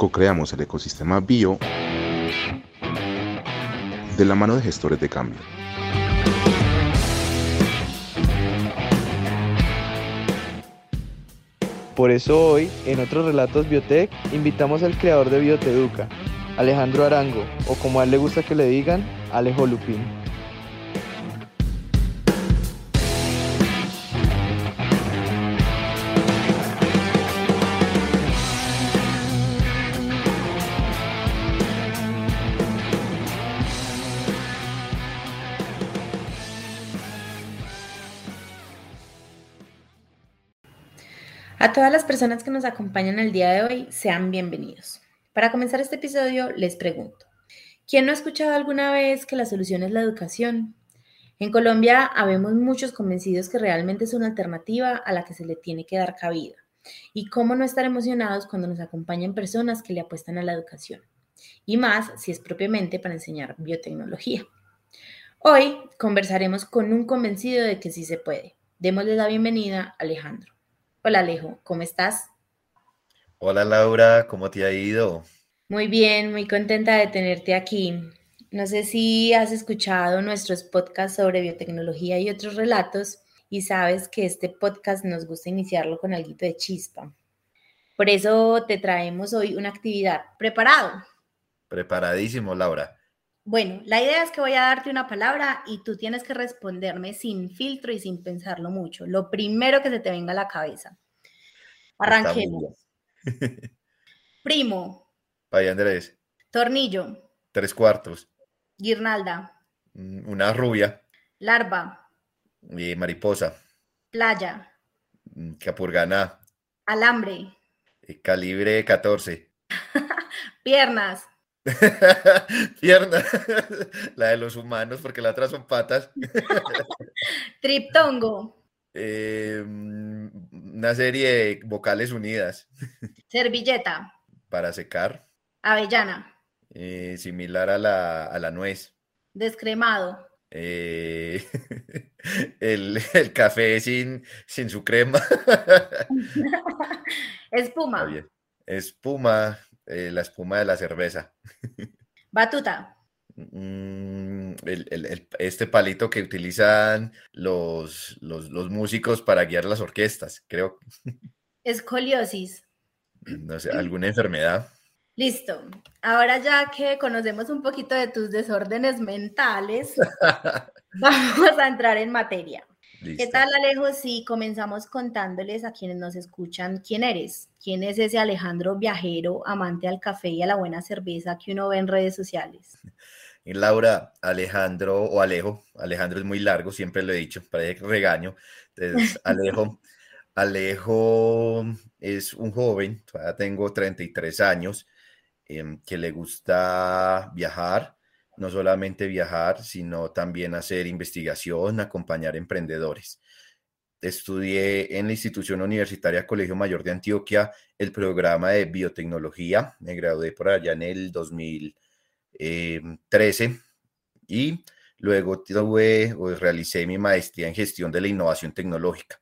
co-creamos el ecosistema bio de la mano de gestores de cambio. Por eso hoy, en otros relatos Biotech, invitamos al creador de Bioteduca, Alejandro Arango, o como a él le gusta que le digan, Alejo Lupín. A todas las personas que nos acompañan el día de hoy, sean bienvenidos. Para comenzar este episodio, les pregunto, ¿quién no ha escuchado alguna vez que la solución es la educación? En Colombia habemos muchos convencidos que realmente es una alternativa a la que se le tiene que dar cabida. ¿Y cómo no estar emocionados cuando nos acompañan personas que le apuestan a la educación? Y más si es propiamente para enseñar biotecnología. Hoy conversaremos con un convencido de que sí se puede. Démosle la bienvenida a Alejandro. Hola Alejo, ¿cómo estás? Hola Laura, ¿cómo te ha ido? Muy bien, muy contenta de tenerte aquí. No sé si has escuchado nuestros podcasts sobre biotecnología y otros relatos y sabes que este podcast nos gusta iniciarlo con algo de chispa. Por eso te traemos hoy una actividad. ¿Preparado? Preparadísimo, Laura. Bueno, la idea es que voy a darte una palabra y tú tienes que responderme sin filtro y sin pensarlo mucho. Lo primero que se te venga a la cabeza. Arranquemos. Primo. Vaya Andrés. Tornillo. Tres cuartos. Guirnalda. Mm, una rubia. Larva. Y mariposa. Playa. Mm, Capurganá. Alambre. Calibre 14. Piernas. Pierna, la de los humanos, porque la otra son patas. Triptongo. Eh, una serie de vocales unidas. Servilleta. Para secar. Avellana. Eh, similar a la, a la, nuez. Descremado. Eh, el, el, café sin, sin su crema. Espuma. Espuma eh, la espuma de la cerveza. Batuta. Mm, el, el, este palito que utilizan los, los, los, músicos para guiar las orquestas, creo. Escoliosis. No sé, alguna enfermedad. Listo. Ahora ya que conocemos un poquito de tus desórdenes mentales, vamos a entrar en materia. ¿Qué tal, Alejo? Si comenzamos contándoles a quienes nos escuchan quién eres, quién es ese Alejandro viajero, amante al café y a la buena cerveza que uno ve en redes sociales. Y Laura, Alejandro o Alejo, Alejandro es muy largo, siempre lo he dicho, parece regaño. Entonces, Alejo, Alejo es un joven, todavía tengo 33 años, em, que le gusta viajar, no solamente viajar, sino también hacer investigación, acompañar emprendedores. Estudié en la institución universitaria Colegio Mayor de Antioquia el programa de biotecnología, me gradué por allá en el 2013 y luego tuve o realicé mi maestría en gestión de la innovación tecnológica.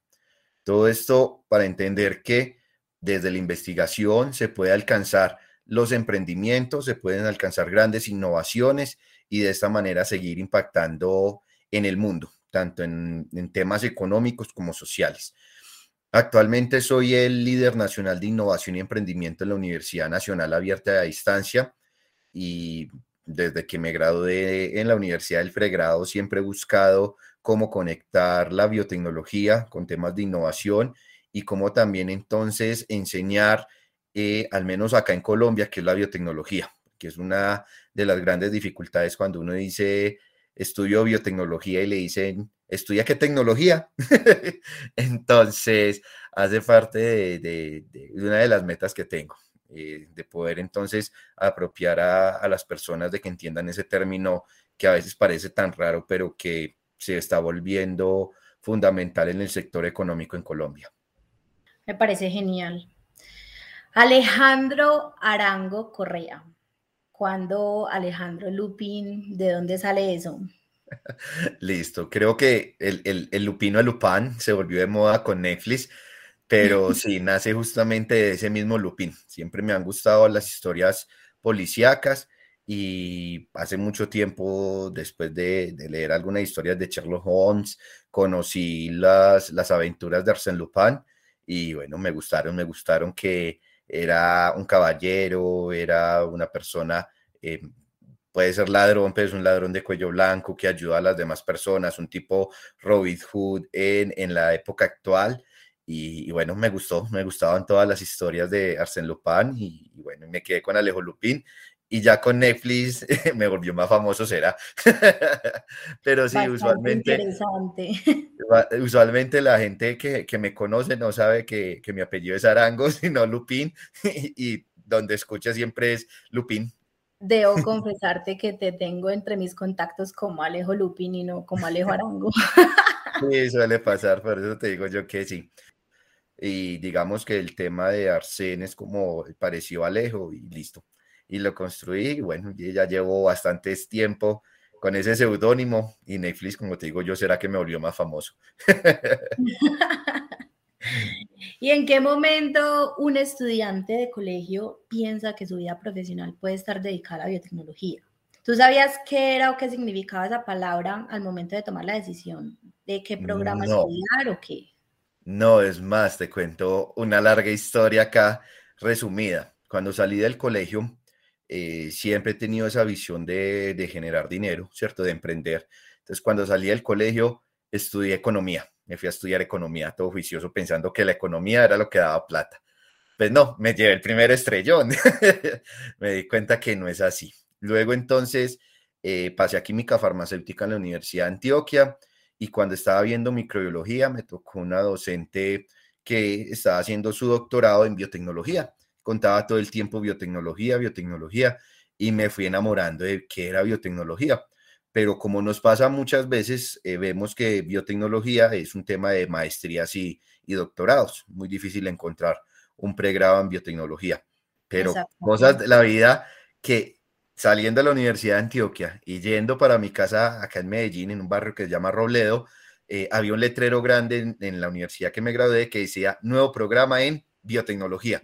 Todo esto para entender que desde la investigación se puede alcanzar los emprendimientos, se pueden alcanzar grandes innovaciones y de esta manera seguir impactando en el mundo, tanto en, temas económicos como sociales. Actualmente soy el líder nacional de innovación y emprendimiento en la Universidad Nacional Abierta a Distancia y desde que me gradué en la Universidad del Pregrado siempre he buscado cómo conectar la biotecnología con temas de innovación y cómo también entonces enseñar eh, al menos acá en Colombia, que es la biotecnología, que es una de las grandes dificultades cuando uno dice estudio biotecnología y le dicen, ¿estudia qué tecnología? entonces, hace parte de, una de las metas que tengo, eh, de poder entonces apropiar a las personas de que entiendan ese término que a veces parece tan raro, pero que se está volviendo fundamental en el sector económico en Colombia. Me parece genial. Alejandro Arango Correa. ¿Cuándo Alejandro Lupin? ¿De dónde sale eso? Listo, creo que el, el, el Lupino a Lupán se volvió de moda con Netflix. pero sí, nace justamente de ese mismo Lupin. Siempre me han gustado las historias policíacas y hace mucho tiempo, después de, leer algunas historias de Sherlock Holmes, conocí las, las aventuras de Arsène Lupin y bueno, me gustaron, me gustaron que era un caballero, era una persona, eh, puede ser ladrón, pero es un ladrón de cuello blanco que ayuda a las demás personas, un tipo Robin Hood en, en la época actual. Y, bueno, me gustó, me gustaban todas las historias de Arsène Lupin y, bueno, me quedé con Alejo Lupin y ya con Netflix me volvió más famoso, será. Pero sí, usualmente, usualmente la gente que, que, me conoce no sabe que, que, mi apellido es Arango, sino Lupín, y, donde escucha siempre es Lupín. Debo confesarte que te tengo entre mis contactos como Alejo Lupín y no como Alejo Arango. Sí, suele pasar, por eso te digo yo que sí. Y digamos que el tema de Arsén es como parecido a Alejo y listo y lo construí. Y bueno, ya llevo bastante tiempo con ese seudónimo y Netflix, como te digo yo, será que me volvió más famoso. ¿Y en qué momento un estudiante de colegio piensa que su vida profesional puede estar dedicada a la biotecnología? ¿Tú sabías qué era o qué significaba esa palabra al momento de tomar la decisión de qué programa estudiar o qué? No, es más, te cuento una larga historia acá resumida. Cuando salí del colegio, eh, siempre he tenido esa visión de, generar dinero, ¿cierto? De emprender. Entonces, cuando salí del colegio, estudié economía. Me fui a estudiar economía, todo juicioso, pensando que la economía era lo que daba plata. Pues no, me llevé el primer estrellón. me di cuenta que no es así. Luego, entonces, eh, pasé a química farmacéutica en la Universidad de Antioquia y cuando estaba viendo microbiología, me tocó una docente que estaba haciendo su doctorado en biotecnología contaba todo el tiempo biotecnología, biotecnología, y me fui enamorando de qué era biotecnología. Pero como nos pasa muchas veces, eh, vemos que biotecnología es un tema de maestrías y, doctorados. Muy difícil encontrar un pregrado en biotecnología. Pero cosas de la vida que saliendo de la Universidad de Antioquia y yendo para mi casa acá en Medellín, en un barrio que se llama Robledo, eh, había un letrero grande en, en, la universidad que me gradué que decía nuevo programa en biotecnología.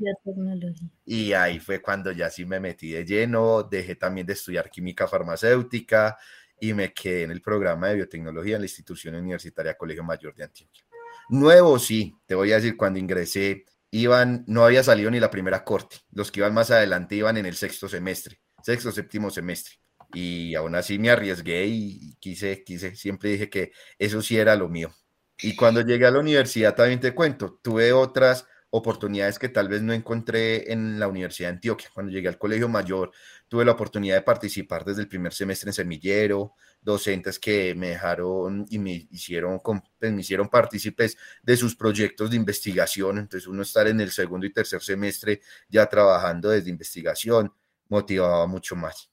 Y ahí fue cuando ya sí me metí de lleno, dejé también de estudiar química farmacéutica y me quedé en el programa de biotecnología en la institución universitaria Colegio Mayor de Antioquia. Nuevo, sí, te voy a decir, cuando ingresé, iban, no había salido ni la primera corte, los que iban más adelante iban en el sexto semestre, sexto, séptimo semestre. Y aún así me arriesgué y quise, quise, siempre dije que eso sí era lo mío. Y cuando llegué a la universidad, también te cuento, tuve otras oportunidades que tal vez no encontré en la Universidad de Antioquia. Cuando llegué al colegio mayor, tuve la oportunidad de participar desde el primer semestre en semillero, docentes que me dejaron y me hicieron, pues, me hicieron partícipes de sus proyectos de investigación. Entonces, uno estar en el segundo y tercer semestre ya trabajando desde investigación motivaba mucho más.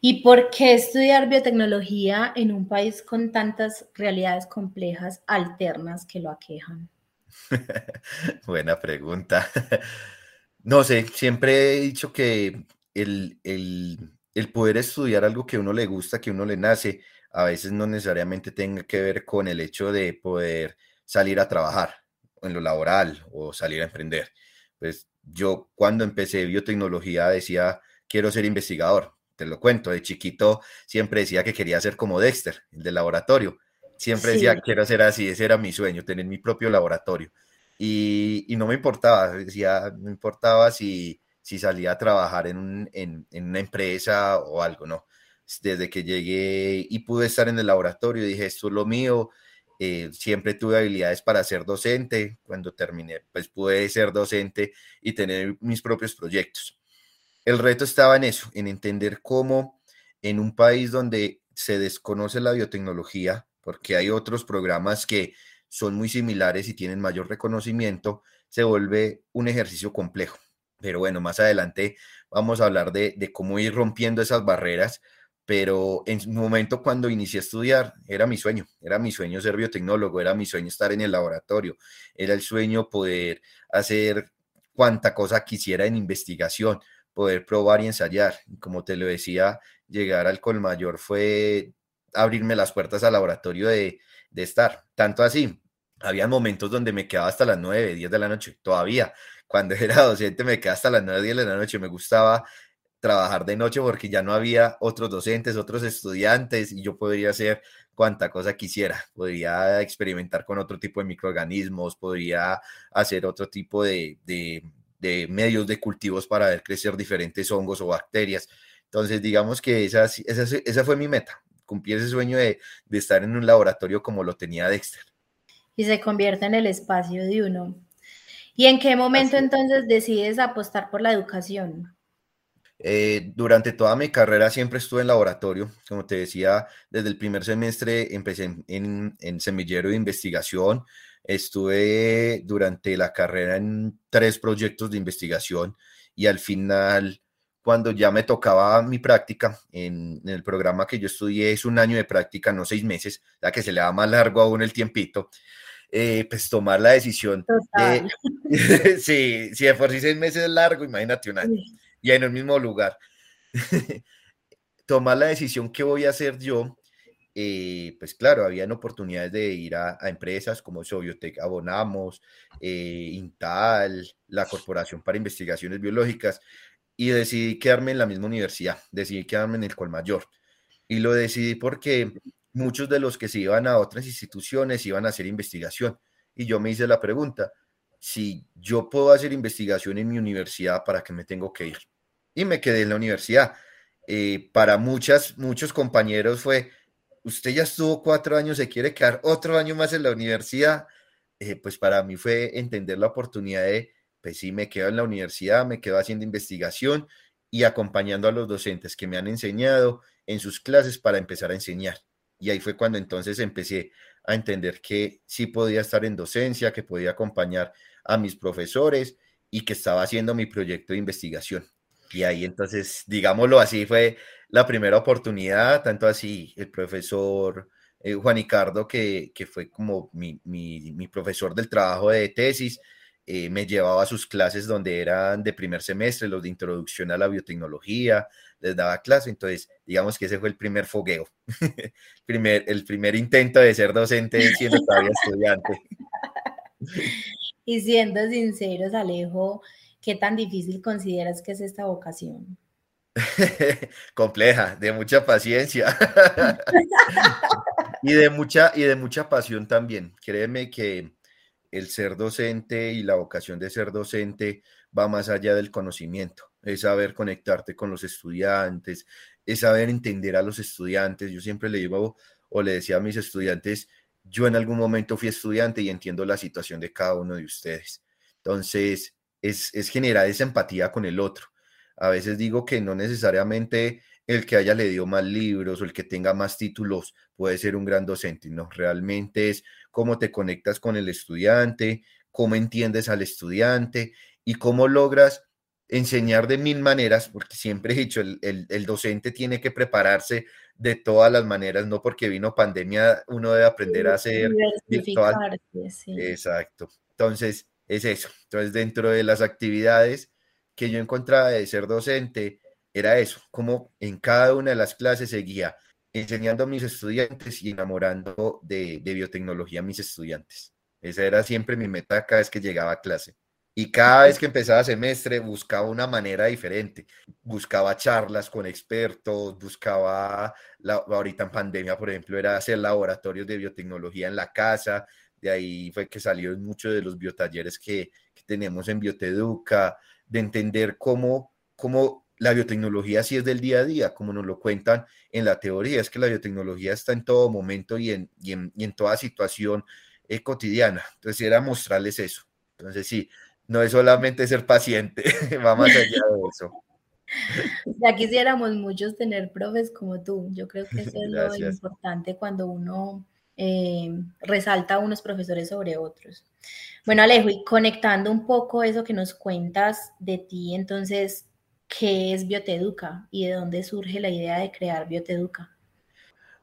¿Y por qué estudiar biotecnología en un país con tantas realidades complejas alternas que lo aquejan? Buena pregunta. No sé, siempre he dicho que el, el, poder estudiar algo que uno le gusta, que uno le nace, a veces no necesariamente tenga que ver con el hecho de poder salir a trabajar en lo laboral o salir a emprender. Pues yo cuando empecé biotecnología decía, quiero ser investigador. Te lo cuento, de chiquito siempre decía que quería ser como Dexter, el del laboratorio. Siempre decía, quiero hacer así, ese era mi sueño, tener mi propio laboratorio. Y, y no me importaba, decía, no importaba si, si salía a trabajar en, en, en, una empresa o algo, ¿no? Desde que llegué y pude estar en el laboratorio, dije, esto es lo mío. Eh, siempre tuve habilidades para ser docente. Cuando terminé, pues pude ser docente y tener mis propios proyectos. El reto estaba en eso, en entender cómo en un país donde se desconoce la biotecnología, porque hay otros programas que son muy similares y tienen mayor reconocimiento, se vuelve un ejercicio complejo. Pero bueno, más adelante vamos a hablar de, cómo ir rompiendo esas barreras, pero en un momento cuando inicié a estudiar era mi sueño, era mi sueño ser biotecnólogo, era mi sueño estar en el laboratorio, era el sueño poder hacer cuanta cosa quisiera en investigación, poder probar y ensayar. Como te lo decía, llegar al Colmayor fue abrirme las puertas al laboratorio de, estar. Tanto así había momentos donde me quedaba hasta las 9, 10 de la noche, todavía. Cuando era docente me quedaba hasta las 9, 10 de la noche. Me gustaba trabajar de noche porque ya no había otros docentes, otros estudiantes y yo podría hacer cuanta cosa quisiera. Podría experimentar con otro tipo de microorganismos, podría hacer otro tipo de, medios de cultivos para ver crecer diferentes hongos o bacterias. Entonces, digamos que esa, esa, fue mi meta, cumplir ese sueño de, de estar en un laboratorio como lo tenía Dexter. Y se convierte en el espacio de uno. ¿Y en qué momento entonces decides apostar por la educación? Eh, durante toda mi carrera siempre estuve en laboratorio, como te decía, desde el primer semestre empecé en, semillero de investigación, estuve durante la carrera en tres proyectos de investigación y al final, cuando ya me tocaba mi práctica en, el programa que yo estudié, es un año de práctica, no seis meses, ya que se le da más largo aún el tiempito. Eh, pues tomar la decisión de, sí, si de por sí seis meses es largo, imagínate un año y en el mismo lugar. Tomar la decisión que voy a hacer yo, eh, pues claro, habían oportunidades de ir a, empresas como Sobiotec, Abonamos, eh, Intal, la Corporación para Investigaciones Biológicas, y decidí quedarme en la misma universidad, decidí quedarme en el Colmayor. Y lo decidí porque muchos de los que se iban a otras instituciones iban a hacer investigación. Y yo me hice la pregunta, si yo puedo hacer investigación en mi universidad, ¿para qué me tengo que ir? Y me quedé en la universidad. Eh, para muchas, muchos compañeros fue, usted ya estuvo cuatro años, se quiere quedar otro año más en la universidad. Eh, pues para mí fue entender la oportunidad de, pues sí, me quedo en la universidad, me quedo haciendo investigación y acompañando a los docentes que me han enseñado en sus clases para empezar a enseñar. Y ahí fue cuando entonces empecé a entender que sí podía estar en docencia, que podía acompañar a mis profesores y que estaba haciendo mi proyecto de investigación. Y ahí entonces, digámoslo así, fue la primera oportunidad, tanto así el profesor eh, Juan Ricardo, que, que fue como mi, mi, mi, profesor del trabajo de tesis, eh, me llevaba a sus clases donde eran de primer semestre, los de introducción a la biotecnología, les daba clase, entonces digamos que ese fue el primer fogueo, el, primer, el primer intento de ser docente siendo todavía estudiante. Y siendo sinceros, Alejo, ¿qué tan difícil consideras que es esta vocación? Compleja, de mucha paciencia y de mucha y de mucha pasión también. Créeme que el ser docente y la vocación de ser docente va más allá del conocimiento es saber conectarte con los estudiantes, es saber entender a los estudiantes. Yo siempre le digo o le decía a mis estudiantes, yo en algún momento fui estudiante y entiendo la situación de cada uno de ustedes. Entonces, es, es generar esa empatía con el otro. A veces digo que no necesariamente el que haya leído más libros o el que tenga más títulos puede ser un gran docente, no, realmente es cómo te conectas con el estudiante, cómo entiendes al estudiante y cómo logras enseñar de mil maneras, porque siempre he dicho, el, el, docente tiene que prepararse de todas las maneras, no porque vino pandemia, uno debe aprender a hacer virtual. Exacto. Entonces, es eso. Entonces, dentro de las actividades que yo encontraba de ser docente, era eso, como en cada una de las clases seguía enseñando a mis estudiantes y enamorando de, biotecnología a mis estudiantes. Esa era siempre mi meta cada vez que llegaba a clase. Y cada vez que empezaba semestre buscaba una manera diferente. Buscaba charlas con expertos, buscaba, la, ahorita en pandemia, por ejemplo, era hacer laboratorios de biotecnología en la casa. De ahí fue que salieron muchos de los biotalleres que, que tenemos en Bioteduca, de entender cómo, cómo la biotecnología sí es del día a día, como nos lo cuentan en la teoría, es que la biotecnología está en todo momento y en, y en, y en toda situación eh, cotidiana. Entonces era mostrarles eso. Entonces sí, no es solamente ser paciente, va más allá de eso. Ya quisiéramos muchos tener profes como tú. Yo creo que eso es lo importante cuando uno eh, resalta a unos profesores sobre otros. Bueno, Alejo, y conectando un poco eso que nos cuentas de ti, entonces, ¿qué es Bioteduca y de dónde surge la idea de crear Bioteduca?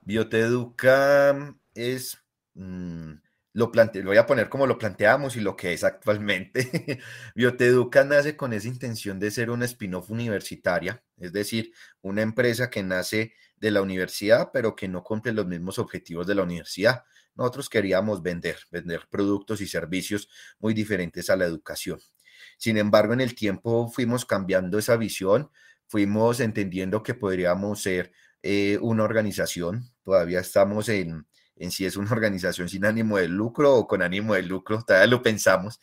Bioteduca es, mm, lo, plante, lo voy a poner como lo planteamos y lo que es actualmente. Bioteduca nace con esa intención de ser una spin-off universitaria, es decir, una empresa que nace de la universidad, pero que no cumple los mismos objetivos de la universidad. nosotros queríamos vender, vender productos y servicios muy diferentes a la educación. Sin embargo, en el tiempo fuimos cambiando esa visión, fuimos entendiendo que podríamos ser eh, una organización, todavía estamos en, en si es una organización sin ánimo de lucro o con ánimo de lucro, todavía lo pensamos,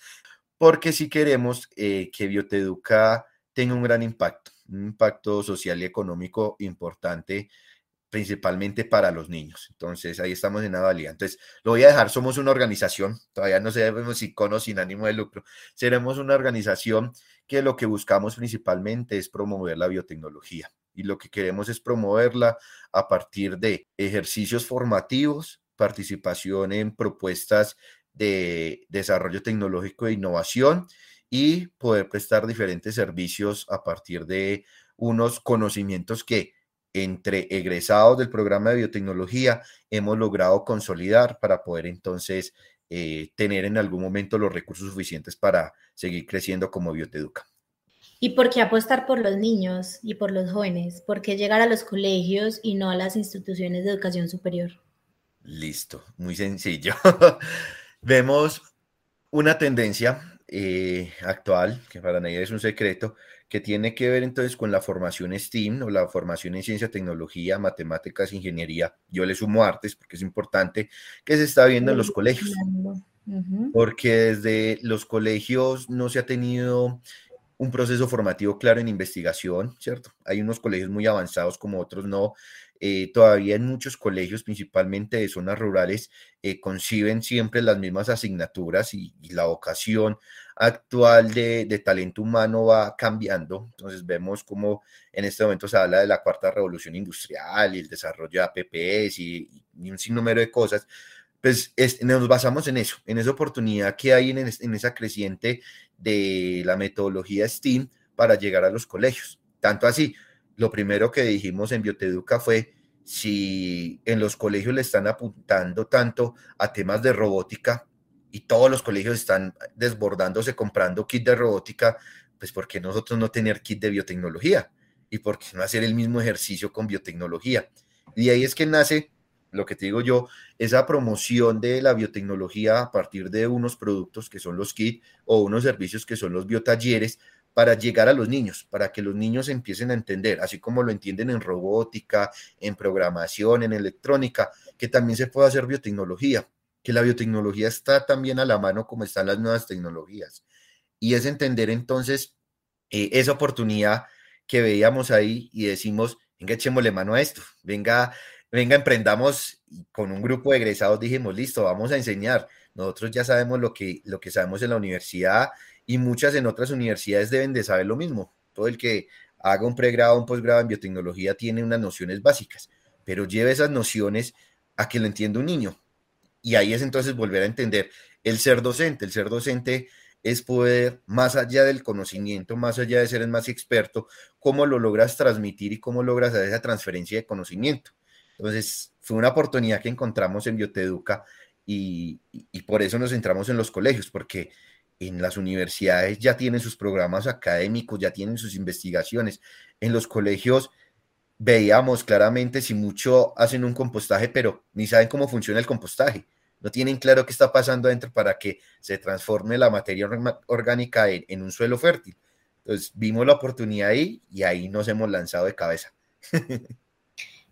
porque si queremos eh, que Bioteduca tenga un gran impacto, un impacto social y económico importante principalmente para los niños. Entonces, ahí estamos en la valía. Entonces, lo voy a dejar, somos una organización, todavía no sabemos si con o sin ánimo de lucro, seremos una organización que lo que buscamos principalmente es promover la biotecnología y lo que queremos es promoverla a partir de ejercicios formativos, participación en propuestas de desarrollo tecnológico e innovación y poder prestar diferentes servicios a partir de unos conocimientos que entre egresados del programa de biotecnología hemos logrado consolidar para poder entonces eh, tener en algún momento los recursos suficientes para seguir creciendo como Bioteduca. ¿Y por qué apostar por los niños y por los jóvenes? ¿Por qué llegar a los colegios y no a las instituciones de educación superior? Listo, muy sencillo. Vemos una tendencia eh, actual, que para nadie es un secreto, que tiene que ver entonces con la formación STEAM o la formación en ciencia, tecnología, matemáticas, ingeniería. Yo le sumo artes porque es importante que se está viendo en los colegios. Porque desde los colegios no se ha tenido un proceso formativo claro en investigación, ¿cierto? Hay unos colegios muy avanzados como otros no. Eh, todavía en muchos colegios, principalmente de zonas rurales, eh, conciben siempre las mismas asignaturas y, la vocación actual de, talento humano va cambiando. Entonces vemos como en este momento se habla de la cuarta revolución industrial y el desarrollo de APPs y, un sinnúmero de cosas. Pues nos basamos en eso, en esa oportunidad que hay en, en esa creciente de la metodología STEAM para llegar a los colegios. Tanto así, lo primero que dijimos en Bioteduca fue si en los colegios le están apuntando tanto a temas de robótica y todos los colegios están desbordándose comprando kit de robótica, pues ¿por qué nosotros no tener kit de biotecnología? ¿Y por qué no hacer el mismo ejercicio con biotecnología? Y ahí es que nace lo que te digo yo, esa promoción de la biotecnología a partir de unos productos que son los kits o unos servicios que son los biotalleres, para llegar a los niños, para que los niños empiecen a entender, así como lo entienden en robótica, en programación, en electrónica, que también se puede hacer biotecnología, que la biotecnología está también a la mano como están las nuevas tecnologías. Y es entender entonces eh, esa oportunidad que veíamos ahí y decimos, venga, echémosle mano a esto, venga, venga, emprendamos con un grupo de egresados, dijimos, listo, vamos a enseñar. Nosotros ya sabemos lo que, lo que sabemos en la universidad, y muchas en otras universidades deben de saber lo mismo. Todo el que haga un pregrado un posgrado en biotecnología tiene unas nociones básicas, pero lleve esas nociones a que lo entienda un niño. Y ahí es entonces volver a entender el ser docente. El ser docente es poder, más allá del conocimiento, más allá de ser el más experto, cómo lo logras transmitir y cómo logras hacer esa transferencia de conocimiento. Entonces, fue una oportunidad que encontramos en Bioteduca y, y por eso nos centramos en los colegios, porque en las universidades ya tienen sus programas académicos, ya tienen sus investigaciones. En los colegios veíamos claramente si mucho hacen un compostaje, pero ni saben cómo funciona el compostaje. No tienen claro qué está pasando adentro para que se transforme la materia orgánica en, un suelo fértil. Entonces vimos la oportunidad ahí y ahí nos hemos lanzado de cabeza.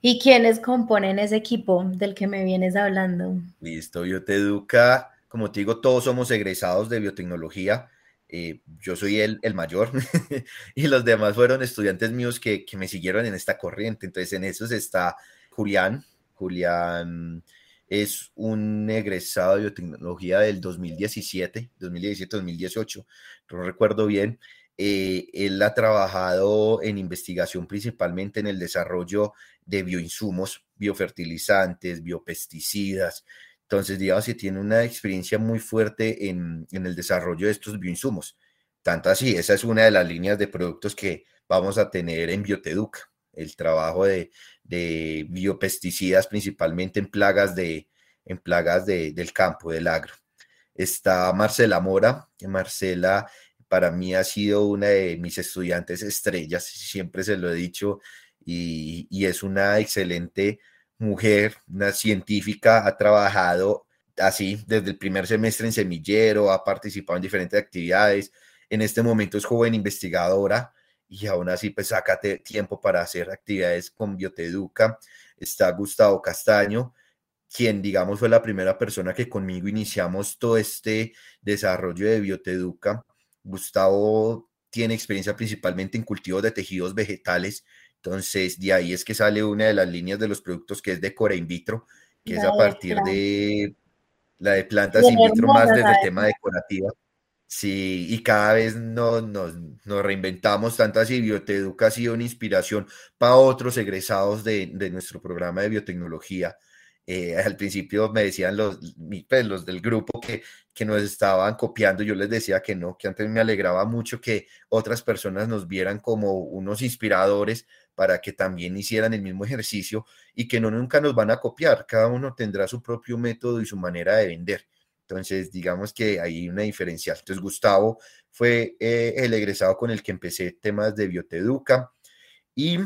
¿Y quiénes componen ese equipo del que me vienes hablando? Listo, yo te educa como te digo, todos somos egresados de biotecnología. Eh, yo soy el, el mayor y los demás fueron estudiantes míos que, que, me siguieron en esta corriente. Entonces, en esos está Julián. Julián es un egresado de biotecnología del 2017, 2017-2018, no recuerdo bien. Eh, él ha trabajado en investigación principalmente en el desarrollo de bioinsumos, biofertilizantes, biopesticidas, entonces, digamos que tiene una experiencia muy fuerte en, el desarrollo de estos bioinsumos. Tanto así, esa es una de las líneas de productos que vamos a tener en Bioteduca, el trabajo de, biopesticidas principalmente en plagas, de, en plagas del campo, del agro. Está Marcela Mora, Marcela para mí ha sido una de mis estudiantes estrellas, siempre se lo he dicho, y, y es una excelente mujer, una científica, ha trabajado así desde el primer semestre en semillero, ha participado en diferentes actividades. En este momento es joven investigadora y aún así pues sácate tiempo para hacer actividades con Bioteduca. Está Gustavo Castaño, quien digamos fue la primera persona que conmigo iniciamos todo este desarrollo de Bioteduca. Gustavo tiene experiencia principalmente en cultivos de tejidos vegetales, entonces de ahí es que sale una de las líneas de los productos que es de Cora In Vitro, que es a partir de la de plantas in vitro más desde el tema decorativo. Sí, y cada vez nos, nos, nos, reinventamos tanto así. Bioteduca ha sido una inspiración para otros egresados de, de nuestro programa de biotecnología. Eh, al principio me decían los, pues, los del grupo que, que nos estaban copiando, yo les decía que no, que antes me alegraba mucho que otras personas nos vieran como unos inspiradores para que también hicieran el mismo ejercicio y que no nunca nos van a copiar, cada uno tendrá su propio método y su manera de vender. Entonces, digamos que hay una diferencia. Entonces, Gustavo fue eh, el egresado con el que empecé temas de Bioteduca. Y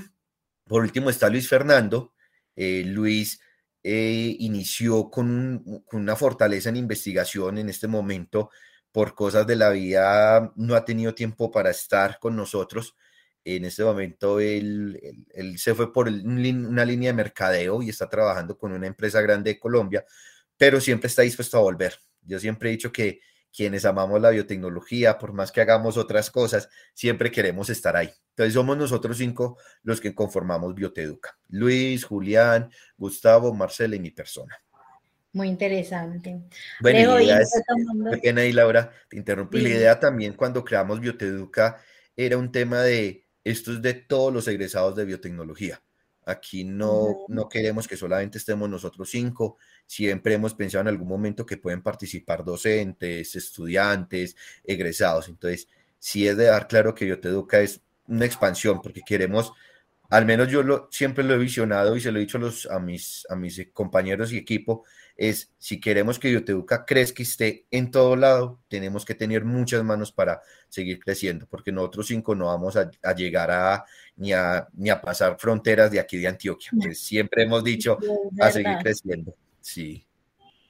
por último está Luis Fernando. Eh, Luis eh, inició con, con, una fortaleza en investigación en este momento. Por cosas de la vida, no ha tenido tiempo para estar con nosotros. En este momento él, él, se fue por una línea de mercadeo y está trabajando con una empresa grande de Colombia, pero siempre está dispuesto a volver. Yo siempre he dicho que quienes amamos la biotecnología, por más que hagamos otras cosas, siempre queremos estar ahí. Entonces somos nosotros cinco los que conformamos Bioteduca. Luis, Julián, Gustavo, Marcela y mi persona. Muy interesante. Bueno, y la idea es, qué pena ahí, Laura, te interrumpí. La idea también cuando creamos Bioteduca era un tema de, esto es de todos los egresados de biotecnología. Aquí no, no queremos que solamente estemos nosotros cinco, siempre hemos pensado en algún momento que pueden participar docentes, estudiantes, egresados. Entonces, sí es de dar claro que Bioteduca es una expansión, porque queremos, al menos yo lo, siempre lo he visionado y se lo he dicho a, los, a, mis, a mis compañeros y equipo, es si queremos que Bioteduca crezca y esté en todo lado, tenemos que tener muchas manos para seguir creciendo, porque nosotros cinco no vamos a, a llegar a ni, a ni a pasar fronteras de aquí de Antioquia. Pues siempre hemos dicho a seguir creciendo. Sí.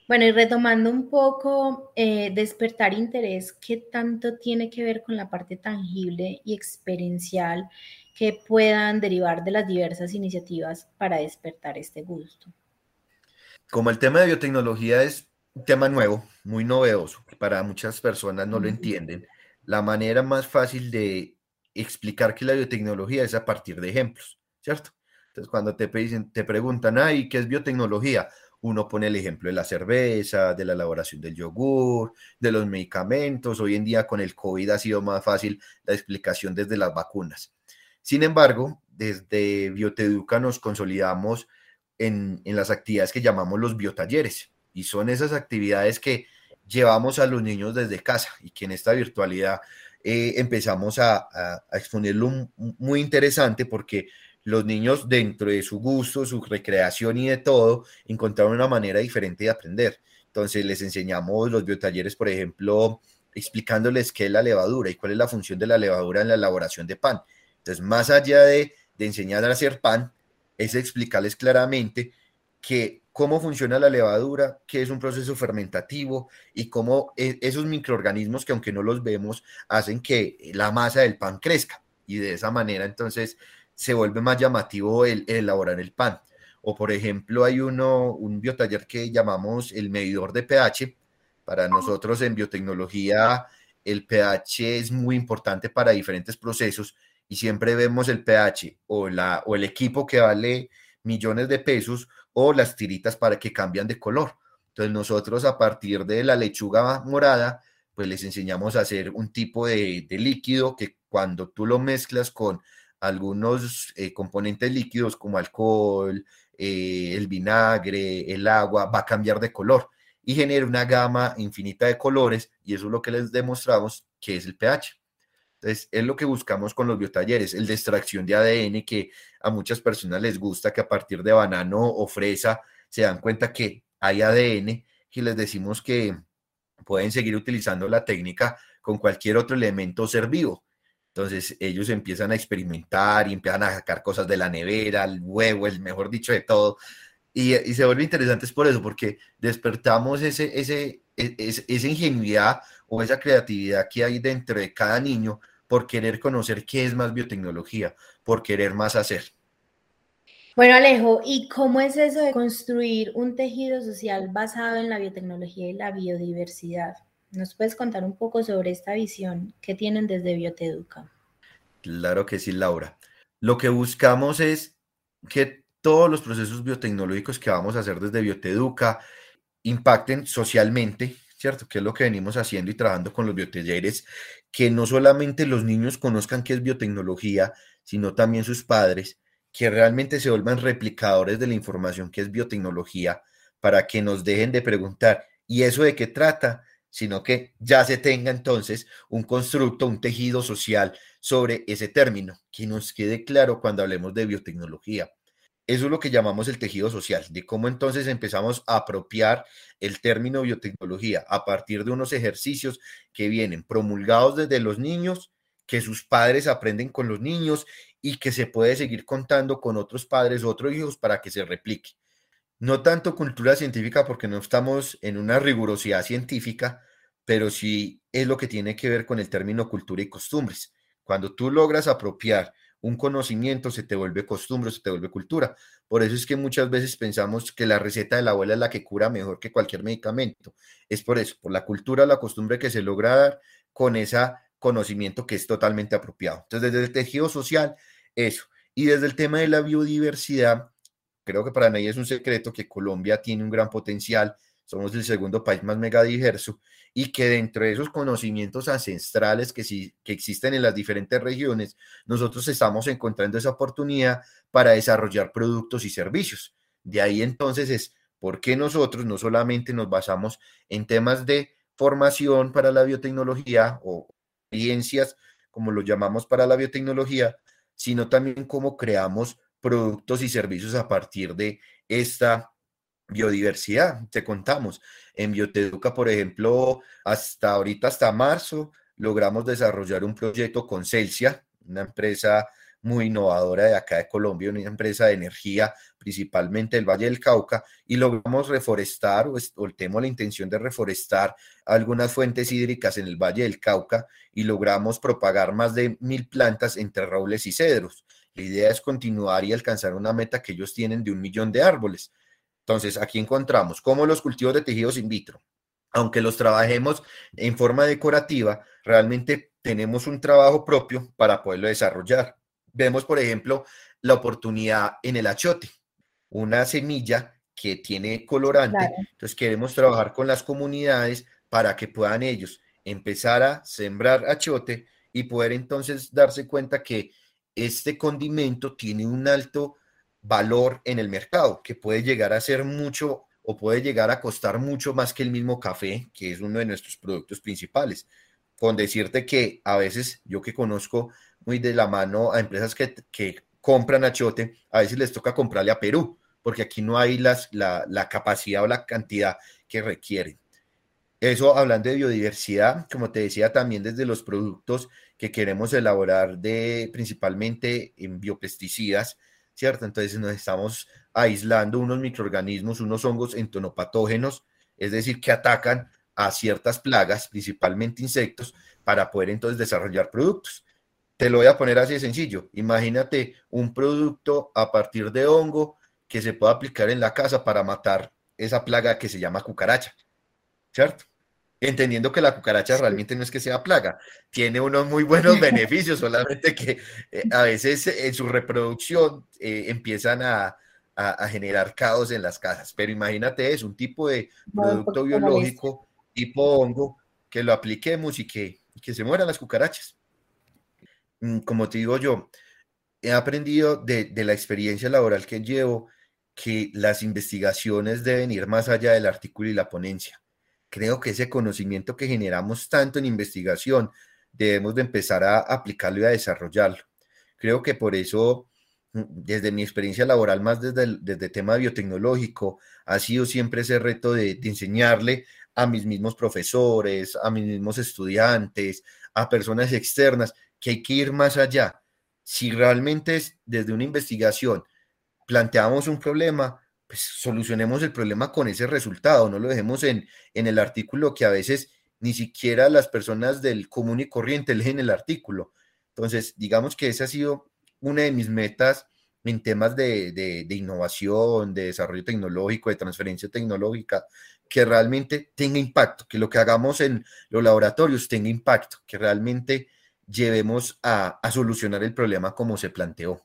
Bueno, y retomando un poco, eh, despertar interés, ¿qué tanto tiene que ver con la parte tangible y experiencial que puedan derivar de las diversas iniciativas para despertar este gusto? Como el tema de biotecnología es un tema nuevo, muy novedoso, que para muchas personas no lo entienden, la manera más fácil de explicar que la biotecnología es a partir de ejemplos, ¿cierto? Entonces, cuando te, te preguntan, ay, ¿qué es biotecnología? Uno pone el ejemplo de la cerveza, de la elaboración del yogur, de los medicamentos. Hoy en día con el COVID ha sido más fácil la explicación desde las vacunas. Sin embargo, desde Bioteduca nos consolidamos en, las actividades que llamamos los biotalleres. Y son esas actividades que llevamos a los niños desde casa y que en esta virtualidad eh, empezamos a, a, exponerlo muy interesante porque los niños dentro de su gusto, su recreación y de todo, encontraron una manera diferente de aprender. Entonces les enseñamos los biotalleres, por ejemplo, explicándoles qué es la levadura y cuál es la función de la levadura en la elaboración de pan. Entonces, más allá de, de enseñar a hacer pan, es explicarles claramente que cómo funciona la levadura, qué es un proceso fermentativo y cómo e, esos microorganismos que aunque no los vemos hacen que la masa del pan crezca y de esa manera entonces se vuelve más llamativo el, elaborar el pan. O por ejemplo hay uno, un biotaller que llamamos el medidor de pH. Para nosotros en biotecnología el pH es muy importante para diferentes procesos y siempre vemos el pH o, la, o el equipo que vale millones de pesos o las tiritas para que cambian de color. Entonces nosotros a partir de la lechuga morada, pues les enseñamos a hacer un tipo de, líquido que cuando tú lo mezclas con algunos eh, componentes líquidos como alcohol, eh, el vinagre, el agua, va a cambiar de color y genera una gama infinita de colores y eso es lo que les demostramos que es el pH. Entonces, es lo que buscamos con los biotalleres, el de extracción de ADN, que a muchas personas les gusta que a partir de banano o fresa se dan cuenta que hay ADN y les decimos que pueden seguir utilizando la técnica con cualquier otro elemento ser vivo. Entonces ellos empiezan a experimentar y empiezan a sacar cosas de la nevera, el huevo, el mejor dicho de todo. Y, se vuelve interesante es por eso, porque despertamos ese, ese, e, esa ingenuidad o esa creatividad que hay dentro de cada niño por querer conocer qué es más biotecnología, por querer más hacer. Bueno, Alejo, ¿y cómo es eso de construir un tejido social basado en la biotecnología y la biodiversidad? ¿Nos puedes contar un poco sobre esta visión que tienen desde Bioteduca? Claro que sí, Laura. Lo que buscamos es que todos los procesos biotecnológicos que vamos a hacer desde Bioteduca impacten socialmente, ¿cierto? Que es lo que venimos haciendo y trabajando con los biotalleres, que no solamente los niños conozcan qué es biotecnología, sino también sus padres, que realmente se vuelvan replicadores de la información que es biotecnología, para que nos dejen de preguntar, ¿y eso de qué trata? sino que ya se tenga entonces un constructo, un tejido social sobre ese término, que nos quede claro cuando hablemos de biotecnología. Eso es lo que llamamos el tejido social, de cómo entonces empezamos a apropiar el término biotecnología a partir de unos ejercicios que vienen promulgados desde los niños, que sus padres aprenden con los niños y que se puede seguir contando con otros padres, otros hijos para que se replique. No tanto cultura científica porque no estamos en una rigurosidad científica, pero sí es lo que tiene que ver con el término cultura y costumbres. Cuando tú logras apropiar un conocimiento se te vuelve costumbre, se te vuelve cultura. Por eso es que muchas veces pensamos que la receta de la abuela es la que cura mejor que cualquier medicamento. Es por eso, por la cultura, la costumbre que se logra dar con ese conocimiento que es totalmente apropiado. Entonces, desde el tejido social, eso. Y desde el tema de la biodiversidad, creo que para nadie es un secreto que Colombia tiene un gran potencial. Somos el segundo país más megadiverso y que dentro de esos conocimientos ancestrales que, sí, que existen en las diferentes regiones, nosotros estamos encontrando esa oportunidad para desarrollar productos y servicios. De ahí entonces es por qué nosotros no solamente nos basamos en temas de formación para la biotecnología o ciencias, como lo llamamos para la biotecnología, sino también cómo creamos productos y servicios a partir de esta biodiversidad. Te contamos, en Bioteduca, por ejemplo, hasta ahorita, hasta marzo, logramos desarrollar un proyecto con Celsia, una empresa muy innovadora de acá de Colombia, una empresa de energía, principalmente del Valle del Cauca, y logramos reforestar, o, tenemos la intención de reforestar algunas fuentes hídricas en el Valle del Cauca, y logramos propagar más de mil plantas entre robles y cedros. La idea es continuar y alcanzar una meta que ellos tienen de un millón de árboles. Entonces, aquí encontramos cómo los cultivos de tejidos in vitro, aunque los trabajemos en forma decorativa, realmente tenemos un trabajo propio para poderlo desarrollar. Vemos, por ejemplo, la oportunidad en el achote, una semilla que tiene colorante. Entonces, queremos trabajar con las comunidades para que puedan ellos empezar a sembrar achote y poder entonces darse cuenta que este condimento tiene un alto valor en el mercado, que puede llegar a ser mucho o puede llegar a costar mucho más que el mismo café, que es uno de nuestros productos principales. Con decirte que a veces yo que conozco muy de la mano a empresas que, que compran achote, a veces les toca comprarle a Perú, porque aquí no hay las, la, la capacidad o la cantidad que requieren. Eso hablando de biodiversidad, como te decía, también desde los productos que queremos elaborar de principalmente en biopesticidas, ¿cierto? Entonces nos estamos aislando unos microorganismos, unos hongos entonopatógenos, es decir, que atacan a ciertas plagas, principalmente insectos, para poder entonces desarrollar productos. Te lo voy a poner así de sencillo. Imagínate un producto a partir de hongo que se pueda aplicar en la casa para matar esa plaga que se llama cucaracha, ¿cierto? Entendiendo que la cucaracha realmente no es que sea plaga, tiene unos muy buenos beneficios, solamente que eh, a veces en su reproducción eh, empiezan a, generar caos en las casas. Pero imagínate, es un tipo de producto biológico tipo hongo que lo apliquemos y que, que se mueran las cucarachas. Mm, como te digo yo, he aprendido de, de la experiencia laboral que llevo que las investigaciones deben ir más allá del artículo y la ponencia creo que ese conocimiento que generamos tanto en investigación debemos de empezar a aplicarlo y a desarrollarlo. Creo que por eso, mm, desde mi experiencia laboral, más desde el, desde tema biotecnológico, ha sido siempre ese reto de, de enseñarle a mis mismos profesores, a mis mismos estudiantes, a personas externas, que hay que ir más allá. Si realmente es desde una investigación planteamos un problema, pues solucionemos el problema con ese resultado, no lo dejemos en, en el artículo que a veces ni siquiera las personas del común y corriente leen el artículo. Entonces, digamos que esa ha sido una de mis metas en temas de, de, innovación, de desarrollo tecnológico, de transferencia tecnológica, que realmente tenga impacto, que lo que hagamos en los laboratorios tenga impacto, que realmente llevemos a, a solucionar el problema como se planteó.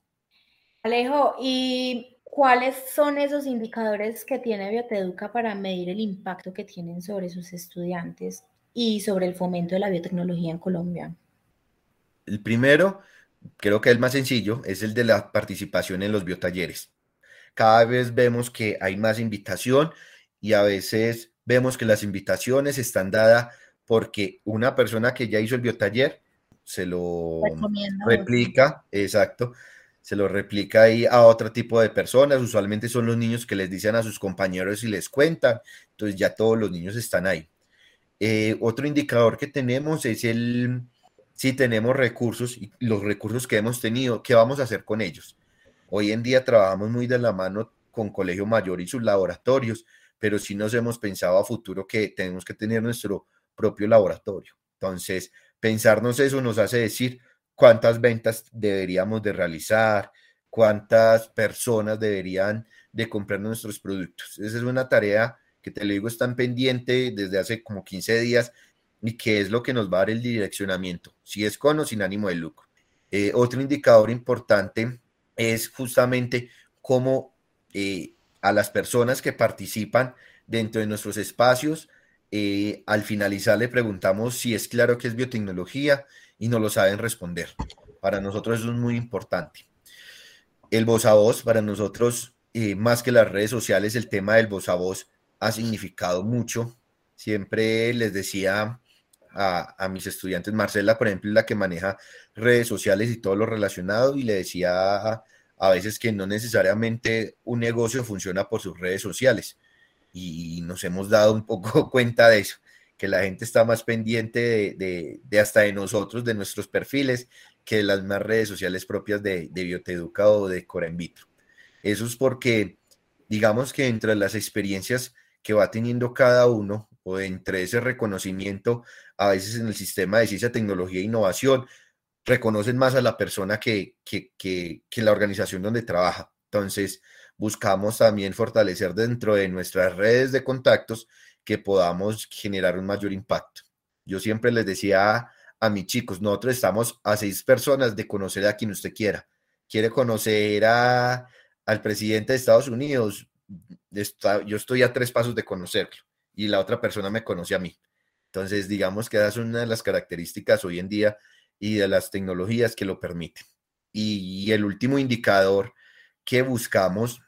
Alejo, ¿y cuáles son esos indicadores que tiene Bioteduca para medir el impacto que tienen sobre sus estudiantes y sobre el fomento de la biotecnología en Colombia? El primero creo que el más sencillo es el de la participación en los biotalleres. Cada vez vemos que hay más invitación y a veces vemos que las invitaciones están dadas porque una persona que ya hizo el biotaller se lo replica, exacto, se lo replica ahí a otro tipo de personas, usualmente son los niños que les dicen a sus compañeros y les cuentan, entonces ya todos los niños están ahí. Eh, otro indicador que tenemos es el, si tenemos recursos y los recursos que hemos tenido, ¿qué vamos a hacer con ellos? Hoy en día trabajamos muy de la mano con Colegio Mayor y sus laboratorios, pero sí nos hemos pensado a futuro que tenemos que tener nuestro propio laboratorio. Entonces, pensarnos eso nos hace decir cuántas ventas deberíamos de realizar, cuántas personas deberían de comprar nuestros productos. Esa es una tarea que te lo digo, están pendiente desde hace como 15 días y que es lo que nos va a dar el direccionamiento, si es con o sin ánimo de lucro. Eh, otro indicador importante es justamente cómo eh, a las personas que participan dentro de nuestros espacios, eh, al finalizar le preguntamos si es claro que es biotecnología y no lo saben responder. Para nosotros eso es muy importante. El voz a voz, para nosotros, más que las redes sociales, el tema del voz a voz ha significado mucho. Siempre les decía a, mis estudiantes. Marcela, por ejemplo, es la que maneja redes sociales y todo lo relacionado y le decía a, veces que no necesariamente un negocio funciona por sus redes sociales y nos hemos dado un poco cuenta de eso, que la gente está más pendiente de, hasta de nosotros, de nuestros perfiles, que las más redes sociales propias de, de Bioteduca o de Cora in Vitro. Eso es porque, digamos que entre las experiencias que va teniendo cada uno, o entre ese reconocimiento, a veces en el sistema de ciencia, tecnología e innovación, reconocen más a la persona que, que, que, que la organización donde trabaja. Entonces, buscamos también fortalecer dentro de nuestras redes de contactos que podamos generar un mayor impacto. Yo siempre les decía a, mis chicos, nosotros estamos a seis personas de conocer a quien usted quiera. Quiere conocer a, al presidente de Estados Unidos, yo estoy a tres pasos de conocerlo y la otra persona me conoce a mí. Entonces, digamos que esa es una de las características hoy en día y de las tecnologías que lo permiten. Y, el último indicador que buscamos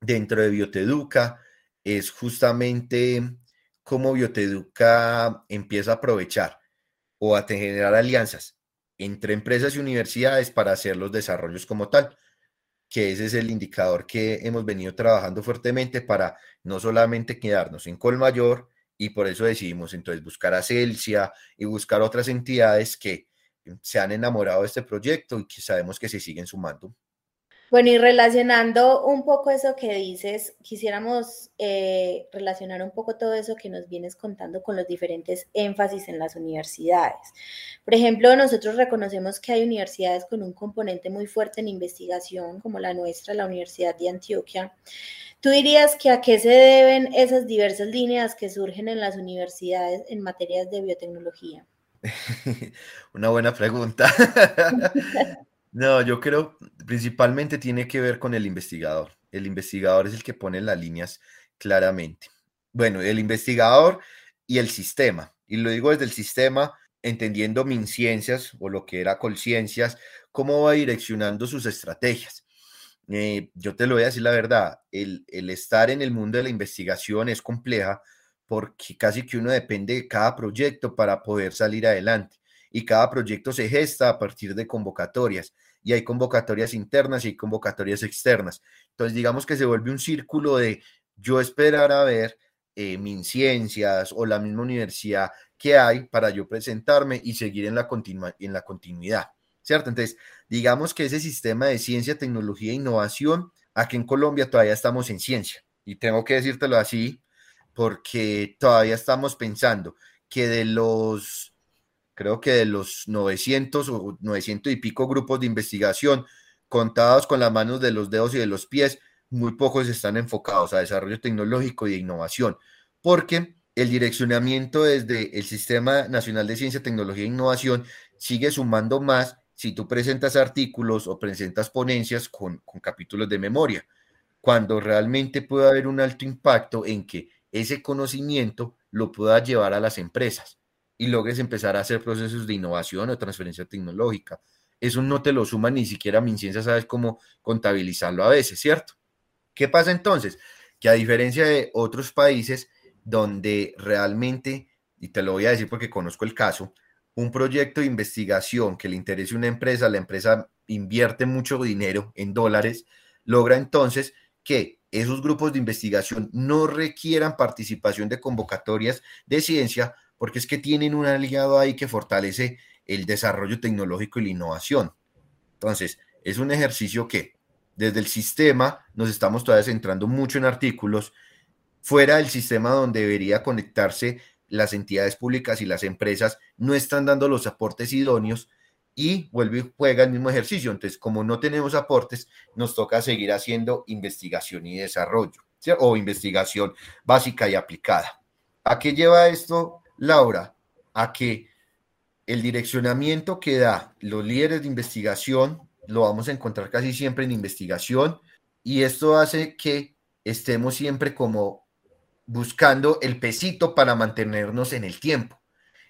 dentro de Bioteduca es justamente cómo Bioteduca empieza a aprovechar o a generar alianzas entre empresas y universidades para hacer los desarrollos como tal que ese es el indicador que hemos venido trabajando fuertemente para no solamente quedarnos en Colmayor, y por eso decidimos entonces buscar a Celsia y buscar otras entidades que se han enamorado de este proyecto y que sabemos que se siguen sumando. Bueno, y relacionando un poco eso que dices, quisiéramos eh, relacionar un poco todo eso que nos vienes contando con los diferentes énfasis en las universidades. Por ejemplo, nosotros reconocemos que hay universidades con un componente muy fuerte en investigación, como la nuestra, la Universidad de Antioquia. ¿Tú dirías que a qué se deben esas diversas líneas que surgen en las universidades en materias de biotecnología? Una buena pregunta. No, yo creo principalmente tiene que ver con el investigador. El investigador es el que pone las líneas claramente. Bueno, el investigador y el sistema. Y lo digo desde el sistema, entendiendo MinCiencias o lo que era Colciencias, cómo va direccionando sus estrategias. Eh, yo te lo voy a decir la verdad, el, el estar en el mundo de la investigación es compleja porque casi que uno depende de cada proyecto para poder salir adelante y cada proyecto se gesta a partir de convocatorias y hay convocatorias internas y hay convocatorias externas. Entonces, digamos que se vuelve un círculo de yo esperar a ver eh, ciencias o la misma universidad que hay para yo presentarme y seguir en la, en la continuidad, ¿cierto? Entonces, digamos que ese sistema de ciencia, tecnología e innovación, aquí en Colombia todavía estamos en ciencia. y tengo que decírtelo así, porque todavía estamos pensando que de los, creo que de los 900 o 900 y pico grupos de investigación, contados con las manos de los dedos y de los pies, muy pocos están enfocados a desarrollo tecnológico y de innovación, porque el direccionamiento desde el Sistema Nacional de Ciencia, Tecnología e Innovación sigue sumando más si tú presentas artículos o presentas ponencias con, con capítulos de memoria, cuando realmente puede haber un alto impacto en que ese conocimiento lo pueda llevar a las empresas y logres empezar a hacer procesos de innovación o transferencia tecnológica. Eso no te lo suma ni siquiera MinCiencia, sabes cómo contabilizarlo a veces, ¿cierto? ¿Qué pasa entonces? Que a diferencia de otros países donde realmente, y te lo voy a decir porque conozco el caso, un proyecto de investigación que le interese a una empresa, la empresa invierte mucho dinero en dólares, logra entonces que esos grupos de investigación no requieran participación de convocatorias de ciencia, porque es que tienen un aliado ahí que fortalece el desarrollo tecnológico y la innovación. Entonces, es un ejercicio que desde el sistema nos estamos todavía centrando mucho en artículos, fuera del sistema donde debería conectarse las entidades públicas y las empresas, no están dando los aportes idóneos y vuelve y juega el mismo ejercicio. Entonces, como no tenemos aportes, nos toca seguir haciendo investigación y desarrollo, o investigación básica y aplicada. ¿A qué lleva esto, Laura? A que el direccionamiento que da los líderes de investigación lo vamos a encontrar casi siempre en investigación y esto hace que estemos siempre como buscando el pesito para mantenernos en el tiempo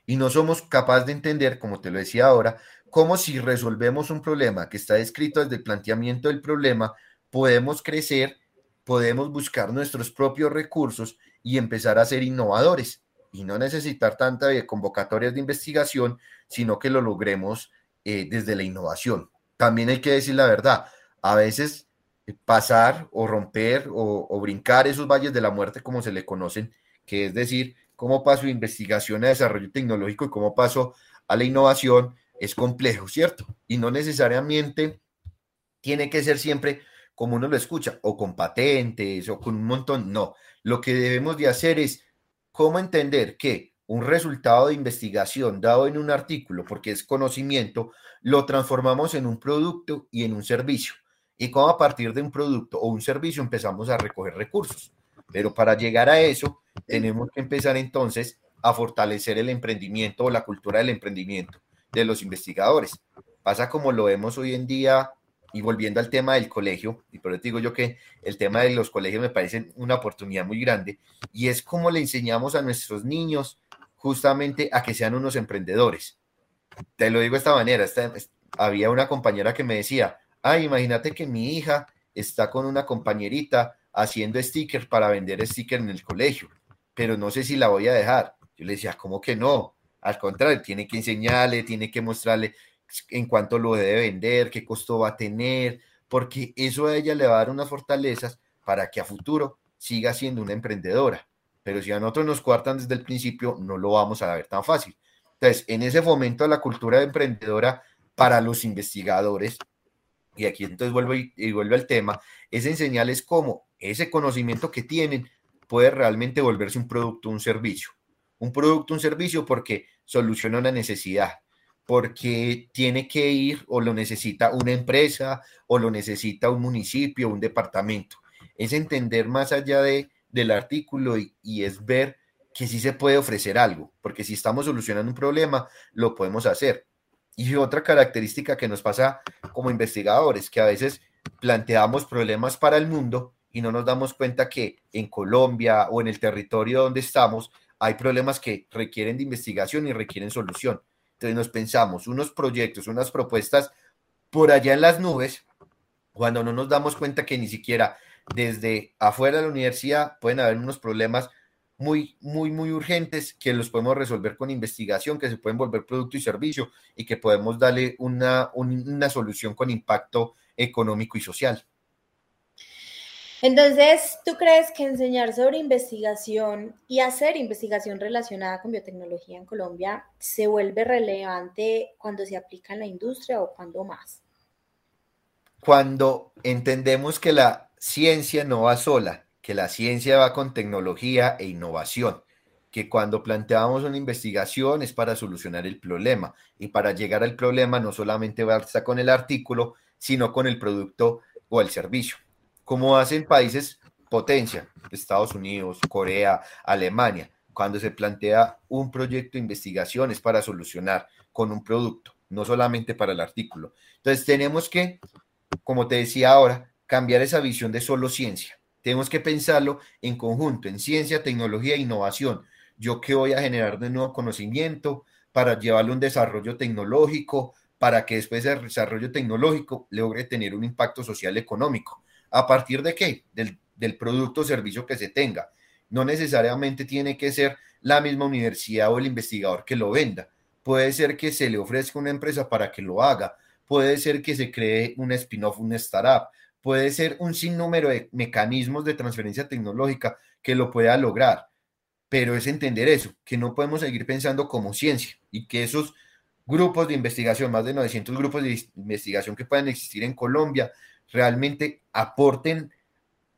y no somos capaces de entender, como te lo decía ahora, cómo si resolvemos un problema que está descrito desde el planteamiento del problema, podemos crecer, podemos buscar nuestros propios recursos y empezar a ser innovadores y no necesitar tanta convocatorias de investigación, sino que lo logremos eh, desde la innovación. También hay que decir la verdad, a veces eh, pasar o romper o, brincar esos valles de la muerte, como se le conocen, que es decir, cómo paso de investigación a desarrollo tecnológico y cómo paso a la innovación, es complejo, ¿cierto? Y no necesariamente tiene que ser siempre como uno lo escucha, o con patentes, o con un montón, no. Lo que debemos de hacer es cómo entender que un resultado de investigación dado en un artículo, porque es conocimiento, lo transformamos en un producto y en un servicio. Y cómo a partir de un producto o un servicio empezamos a recoger recursos. Pero para llegar a eso, tenemos que empezar entonces a fortalecer el emprendimiento o la cultura del emprendimiento de los investigadores. Pasa como lo vemos hoy en día y volviendo al tema del colegio, y por eso digo yo que el tema de los colegios me parece una oportunidad muy grande, y es como le enseñamos a nuestros niños justamente a que sean unos emprendedores. Te lo digo de esta manera, había una compañera que me decía, ay, imagínate que mi hija está con una compañerita haciendo stickers para vender stickers en el colegio, pero no sé si la voy a dejar. Yo le decía, ¿cómo que no? Al contrario, tiene que enseñarle, tiene que mostrarle en cuánto lo debe vender, qué costo va a tener, porque eso a ella le va a dar unas fortalezas para que a futuro siga siendo una emprendedora. Pero si a nosotros nos cuartan desde el principio, no lo vamos a ver tan fácil. Entonces, en ese fomento a la cultura emprendedora para los investigadores, y aquí entonces vuelvo y, y vuelvo al tema, es enseñarles cómo ese conocimiento que tienen puede realmente volverse un producto, un servicio. Un producto, un servicio porque soluciona una necesidad, porque tiene que ir o lo necesita una empresa o lo necesita un municipio, un departamento. Es entender más allá de, del artículo y, y es ver que sí se puede ofrecer algo, porque si estamos solucionando un problema, lo podemos hacer. Y otra característica que nos pasa como investigadores, que a veces planteamos problemas para el mundo y no nos damos cuenta que en Colombia o en el territorio donde estamos hay problemas que requieren de investigación y requieren solución. Entonces nos pensamos unos proyectos, unas propuestas por allá en las nubes, cuando no nos damos cuenta que ni siquiera desde afuera de la universidad pueden haber unos problemas muy, muy, muy urgentes que los podemos resolver con investigación, que se pueden volver producto y servicio y que podemos darle una, una solución con impacto económico y social. Entonces, ¿tú crees que enseñar sobre investigación y hacer investigación relacionada con biotecnología en Colombia se vuelve relevante cuando se aplica en la industria o cuando más? Cuando entendemos que la ciencia no va sola que la ciencia va con tecnología e innovación, que cuando planteamos una investigación es para solucionar el problema y para llegar al problema no solamente basta con el artículo, sino con el producto o el servicio, como hacen países potencia, Estados Unidos, Corea, Alemania, cuando se plantea un proyecto de investigación es para solucionar con un producto, no solamente para el artículo. Entonces tenemos que, como te decía ahora, cambiar esa visión de solo ciencia. Tenemos que pensarlo en conjunto, en ciencia, tecnología e innovación. Yo qué voy a generar de nuevo conocimiento para llevarle un desarrollo tecnológico, para que después del desarrollo tecnológico logre tener un impacto social económico. ¿A partir de qué? Del, del producto o servicio que se tenga no necesariamente tiene que ser la misma universidad o el investigador que lo venda. Puede ser que se le ofrezca una empresa para que lo haga. Puede ser que se cree un spin-off, una startup. Puede ser un sinnúmero de mecanismos de transferencia tecnológica que lo pueda lograr. Pero es entender eso, que no podemos seguir pensando como ciencia y que esos grupos de investigación, más de 900 grupos de investigación que puedan existir en Colombia, realmente aporten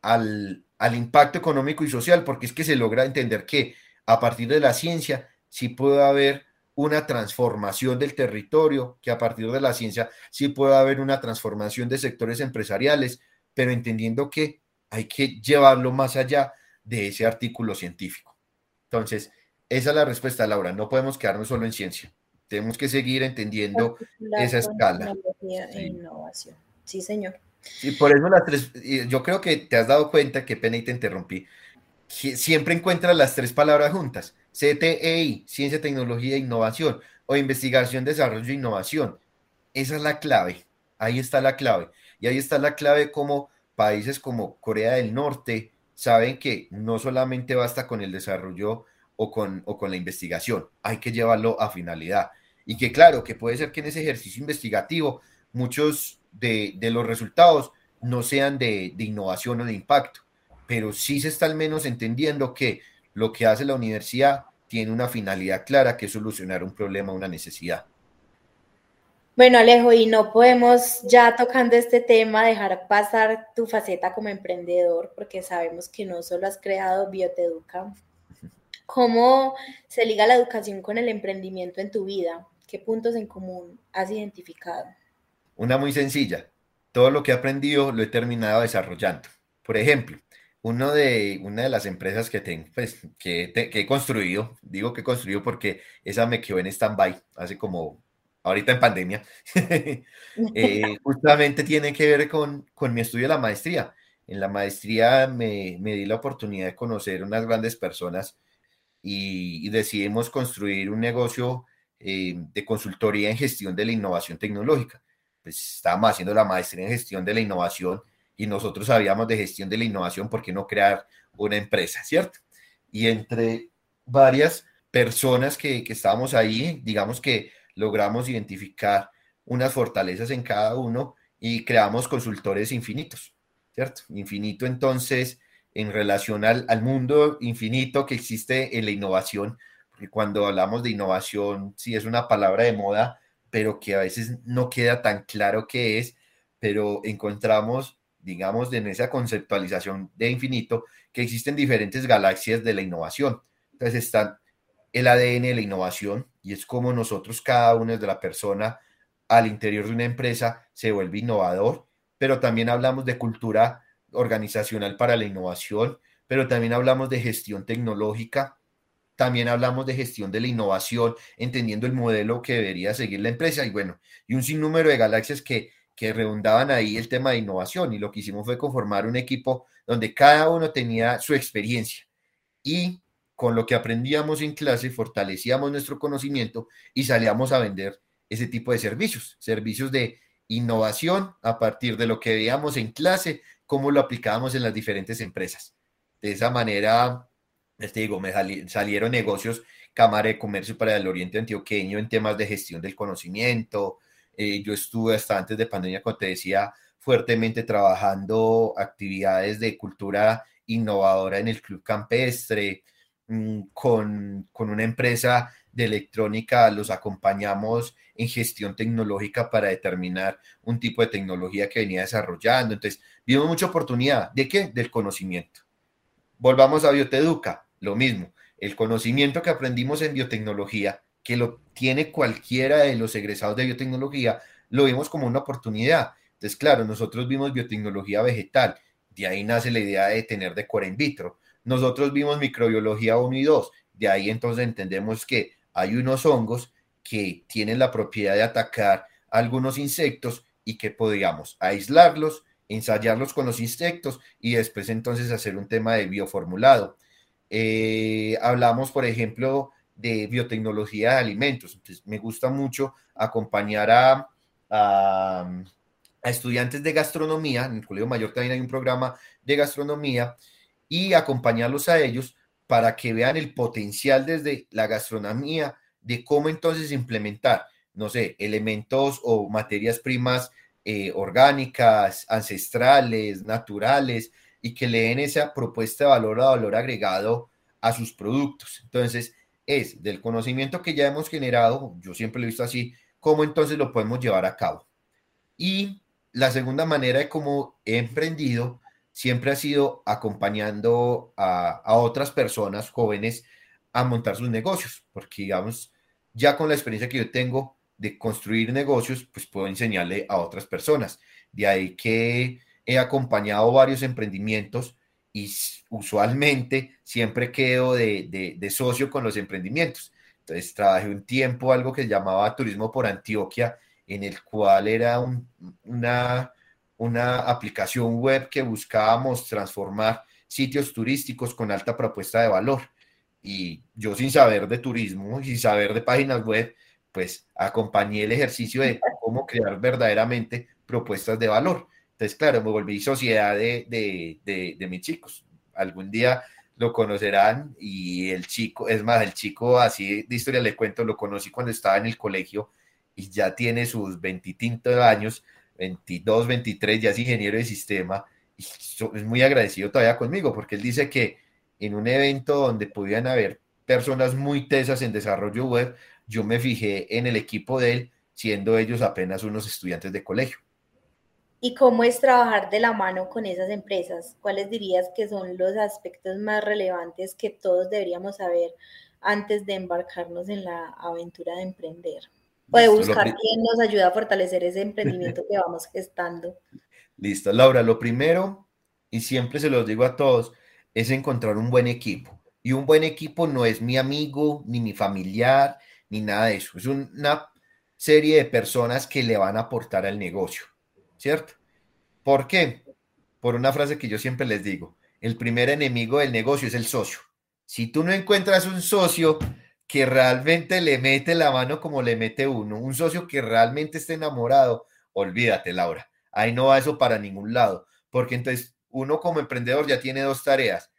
al, al impacto económico y social, porque es que se logra entender que a partir de la ciencia sí puede haber una transformación del territorio, que a partir de la ciencia sí puede haber una transformación de sectores empresariales, pero entendiendo que hay que llevarlo más allá de ese artículo científico. Entonces, esa es la respuesta, Laura. No podemos quedarnos solo en ciencia. Tenemos que seguir entendiendo esa escala. E innovación. Sí, señor. Y por eso las tres, yo creo que te has dado cuenta, que pena y te interrumpí, siempre encuentras las tres palabras juntas, CTEI, Ciencia, Tecnología e Innovación, o Investigación, Desarrollo e Innovación. Esa es la clave, ahí está la clave. Y ahí está la clave como países como Corea del Norte saben que no solamente basta con el desarrollo o con, o con la investigación, hay que llevarlo a finalidad. Y que claro, que puede ser que en ese ejercicio investigativo muchos de, los resultados no sean de, de, innovación o de impacto, pero sí se está al menos entendiendo que lo que hace la universidad tiene una finalidad clara, que es solucionar un problema, una necesidad. Bueno, Alejo, y no podemos ya tocando este tema dejar pasar tu faceta como emprendedor, porque sabemos que no solo has creado Bioteduca. ¿Cómo se liga la educación con el emprendimiento en tu vida? ¿Qué puntos en común has identificado? Una muy sencilla. Todo lo que he aprendido lo he terminado desarrollando. Por ejemplo, uno de, una de las empresas que, tengo, pues, que, he construido, digo que he construido porque esa me quedó en stand-by hace como ahorita en pandemia, eh, justamente tiene que ver con, con, mi estudio de la maestría. En la maestría me, me di la oportunidad de conocer unas grandes personas y, decidimos construir un negocio eh, de consultoría en gestión de la innovación tecnológica pues estábamos haciendo la maestría en gestión de la innovación y nosotros sabíamos de gestión de la innovación, ¿por qué no crear una empresa, cierto? Y entre varias personas que, que estábamos ahí, digamos que logramos identificar unas fortalezas en cada uno y creamos consultores infinitos, ¿cierto? Infinito entonces en relación al, mundo infinito que existe en la innovación, porque cuando hablamos de innovación, sí es una palabra de moda, pero que a veces no queda tan claro qué es, pero encontramos, digamos, en esa conceptualización de infinito, que existen diferentes galaxias de la innovación. Entonces están el ADN de la innovación y es como nosotros, cada uno de la persona al interior de una empresa se vuelve innovador, pero también hablamos de cultura organizacional para la innovación, pero también hablamos de gestión tecnológica, también hablamos de gestión de la innovación, entendiendo el modelo que debería seguir la empresa y bueno, y un sinnúmero de galaxias que, que redundaban ahí el tema de innovación. Y lo que hicimos fue conformar un equipo donde cada uno tenía su experiencia y con lo que aprendíamos en clase fortalecíamos nuestro conocimiento y salíamos a vender ese tipo de servicios, servicios de innovación a partir de lo que veíamos en clase, cómo lo aplicábamos en las diferentes empresas. De esa manera este digo, me salieron negocios, Cámara de Comercio para el Oriente Antioqueño en temas de gestión del conocimiento. Eh, yo estuve hasta antes de pandemia, como te decía, fuertemente trabajando actividades de cultura innovadora en el Club Campestre, mm, con, con una empresa de electrónica, los acompañamos en gestión tecnológica para determinar un tipo de tecnología que venía desarrollando. Entonces, vimos mucha oportunidad. ¿De qué? Del conocimiento volvamos a Bioteduca, lo mismo. El conocimiento que aprendimos en biotecnología, que lo tiene cualquiera de los egresados de biotecnología, lo vimos como una oportunidad. Entonces, claro, nosotros vimos biotecnología vegetal, de ahí nace la idea de tener decora in vitro. Nosotros vimos microbiología 1 y 2, de ahí entonces entendemos que hay unos hongos que tienen la propiedad de atacar algunos insectos y que podríamos aislarlos, ensayarlos con los insectos y después entonces hacer un tema de bioformulado. Eh, hablamos, por ejemplo, de biotecnología de alimentos. Me gusta mucho acompañar a, a, estudiantes de gastronomía. En el Colegio Mayor también hay un programa de gastronomía y acompañarlos a ellos para que vean el potencial desde la gastronomía de cómo entonces implementar, no sé, elementos o materias primas eh, orgánicas, ancestrales, naturales, y que le den esa propuesta de valor a valor agregado a sus productos. Entonces, es del conocimiento que ya hemos generado, yo siempre lo he visto así, cómo entonces lo podemos llevar a cabo. Y la segunda manera de cómo he emprendido siempre ha sido acompañando a, a otras personas jóvenes a montar sus negocios, porque digamos, ya con la experiencia que yo tengo de construir negocios, pues puedo enseñarle a otras personas. De ahí que he acompañado varios emprendimientos y usualmente siempre quedo de, de, socio con los emprendimientos. Entonces trabajé un tiempo algo que llamaba Turismo por Antioquia, en el cual era una, una aplicación web que buscábamos transformar sitios turísticos con alta propuesta de valor. Y yo sin saber de turismo y sin saber de páginas web, pues acompañé el ejercicio de cómo crear verdaderamente propuestas de valor. Entonces, claro, me volví sociedad de, de, de, mis chicos. Algún día lo conocerán y el chico, es más, el chico así de historia le cuento, lo conocí cuando estaba en el colegio y ya tiene sus veintitintos años, 22, 23, ya es ingeniero de sistema es muy agradecido todavía conmigo porque él dice que en un evento donde podían haber personas muy tesas en desarrollo web, yo me fijé en el equipo de él, siendo ellos apenas unos estudiantes de colegio. ¿Y cómo es trabajar de la mano con esas empresas? ¿Cuáles dirías que son los aspectos más relevantes que todos deberíamos saber antes de embarcarnos en la aventura de emprender? O de buscar quién nos ayuda a fortalecer ese emprendimiento que vamos gestando. Listo, Laura, lo primero, y siempre se los digo a todos, es encontrar un buen equipo. Y un buen equipo no es mi amigo, ni mi familiar, ni nada de eso. Es una serie de personas que le van a aportar al negocio, ¿cierto? ¿Por qué? Por una frase que yo siempre les digo, el primer enemigo del negocio es el socio. Si tú no encuentras un socio que realmente le mete la mano como le mete uno, un socio que realmente esté enamorado, olvídate, Laura. Ahí no va eso para ningún lado, porque entonces uno como emprendedor ya tiene dos tareas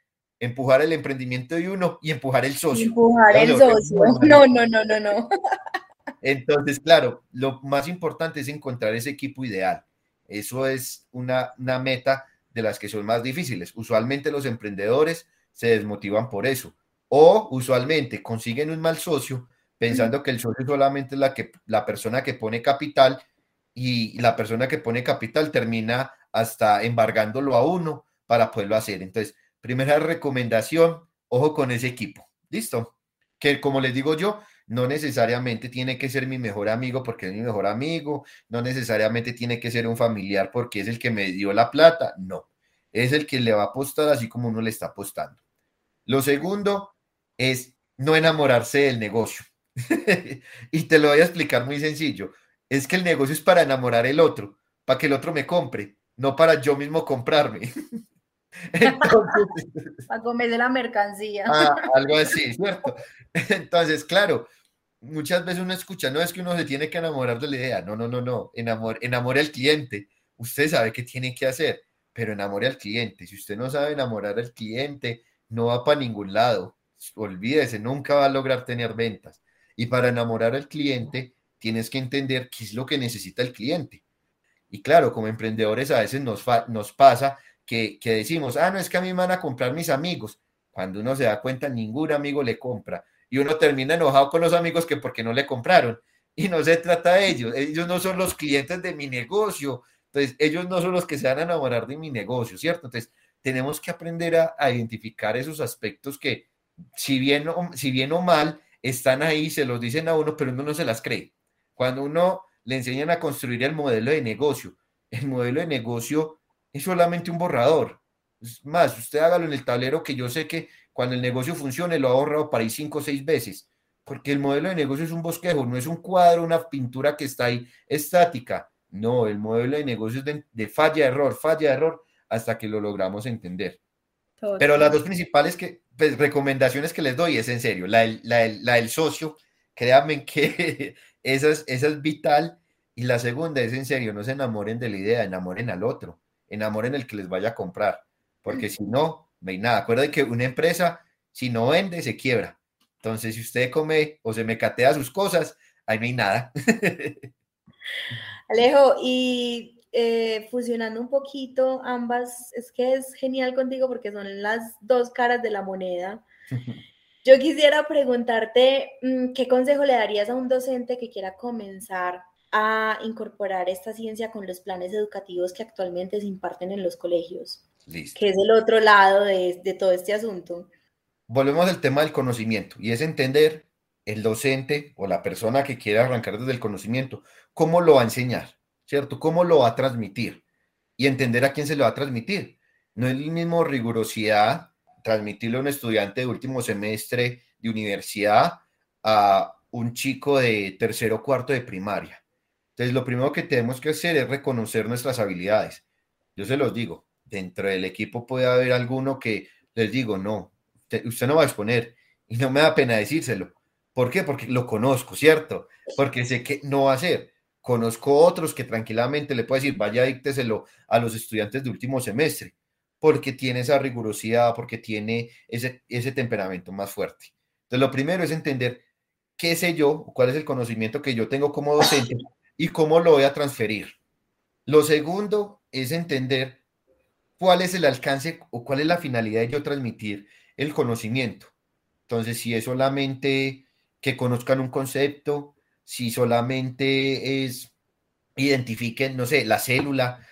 empujar el emprendimiento de uno y empujar el socio. Empujar el socio. No, no, no, no, no. Entonces, claro, lo más importante es encontrar ese equipo ideal. Eso es una, una meta de las que son más difíciles. Usualmente los emprendedores se desmotivan por eso. O usualmente consiguen un mal socio pensando que el socio solamente es la, que, la persona que pone capital y la persona que pone capital termina hasta embargándolo a uno para poderlo hacer. Entonces, Primera recomendación, ojo con ese equipo. ¿Listo? Que como les digo yo, no necesariamente tiene que ser mi mejor amigo porque es mi mejor amigo, no necesariamente tiene que ser un familiar porque es el que me dio la plata, no, es el que le va a apostar así como uno le está apostando. Lo segundo es no enamorarse del negocio. y te lo voy a explicar muy sencillo. Es que el negocio es para enamorar el otro, para que el otro me compre, no para yo mismo comprarme. Entonces, Para comer de la mercancía. Ah, algo así, ¿cierto? Entonces, claro, muchas veces uno escucha, no es que uno se tiene que enamorar de la idea, no, no, no, no, Enamor, enamore al cliente. Usted sabe qué tiene que hacer, pero enamore al cliente. Si usted no sabe enamorar al cliente, no va para ningún lado. Olvídese, nunca va a lograr tener ventas. Y para enamorar al cliente, tienes que entender qué es lo que necesita el cliente. Y claro, como emprendedores a veces nos, nos pasa que, decimos, ah, no es que a mí me van a comprar mis amigos. Cuando uno se da cuenta, ningún amigo le compra. Y uno termina enojado con los amigos que porque no le compraron. Y no se trata de ellos. Ellos no son los clientes de mi negocio. Entonces, ellos no son los que se van a enamorar de mi negocio, ¿cierto? Entonces, tenemos que aprender a, identificar esos aspectos que, si bien, o, si bien o mal, están ahí, se los dicen a uno, pero uno no se las cree. Cuando uno le enseñan a construir el modelo de negocio, el modelo de negocio es solamente un borrador. Es más, usted hágalo en el tablero que yo sé que cuando el negocio funcione lo ha ahorrado para ir cinco o seis veces, porque el modelo de negocio es un bosquejo, no es un cuadro, una pintura que está ahí estática. No, el modelo de negocio es de, falla, error, falla, error, hasta que lo logramos entender. Pero las dos principales que, pues, recomendaciones que les doy es en serio, la, del socio, créanme que esa es, esa es vital. Y la segunda es en serio, no se enamoren de la idea, enamoren al otro, enamoren el que les vaya a comprar, porque si no, no hay nada. Acuérdense que una empresa, si no vende, se quiebra. Entonces, si usted come o se me catea sus cosas, ahí no hay nada. Alejo, y eh, fusionando un poquito ambas, es que es genial contigo porque son las dos caras de la moneda. Yo quisiera preguntarte, mm, ¿qué consejo le darías a un docente que quiera comenzar a incorporar esta ciencia con los planes educativos que actualmente se imparten en los colegios? Listo. Que es el otro lado de, de todo este asunto. Volvemos al tema del conocimiento y es entender el docente o la persona que quiera arrancar desde el conocimiento, cómo lo va a enseñar, ¿cierto? ¿Cómo lo va a transmitir? Y entender a quién se lo va a transmitir. No es el mismo rigurosidad transmitirle a un estudiante de último semestre de universidad a un chico de tercero o cuarto de primaria. Entonces, lo primero que tenemos que hacer es reconocer nuestras habilidades. Yo se los digo, dentro del equipo puede haber alguno que les digo, no, usted no va a exponer y no me da pena decírselo. ¿Por qué? Porque lo conozco, ¿cierto? Porque sé que no va a ser. Conozco otros que tranquilamente le puedo decir, vaya, dícteselo a los estudiantes de último semestre, porque tiene esa rigurosidad, porque tiene ese, ese temperamento más fuerte. Entonces, lo primero es entender qué sé yo, cuál es el conocimiento que yo tengo como docente y cómo lo voy a transferir. Lo segundo es entender cuál es el alcance o cuál es la finalidad de yo transmitir el conocimiento. Entonces, si es solamente que conozcan un concepto, si solamente es identifiquen, no sé, la célula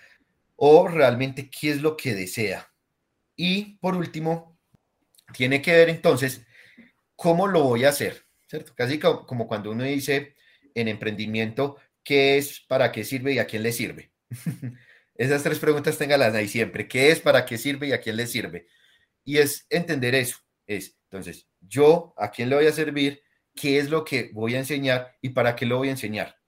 o realmente qué es lo que desea. Y por último, tiene que ver entonces cómo lo voy a hacer, ¿cierto? Casi como, cuando uno dice en emprendimiento, ¿qué es, para qué sirve y a quién le sirve? Esas tres preguntas téngalas ahí siempre. ¿Qué es, para qué sirve y a quién le sirve? Y es entender eso. Es, entonces, yo, ¿a quién le voy a servir? qué es lo que voy a enseñar y para qué lo voy a enseñar.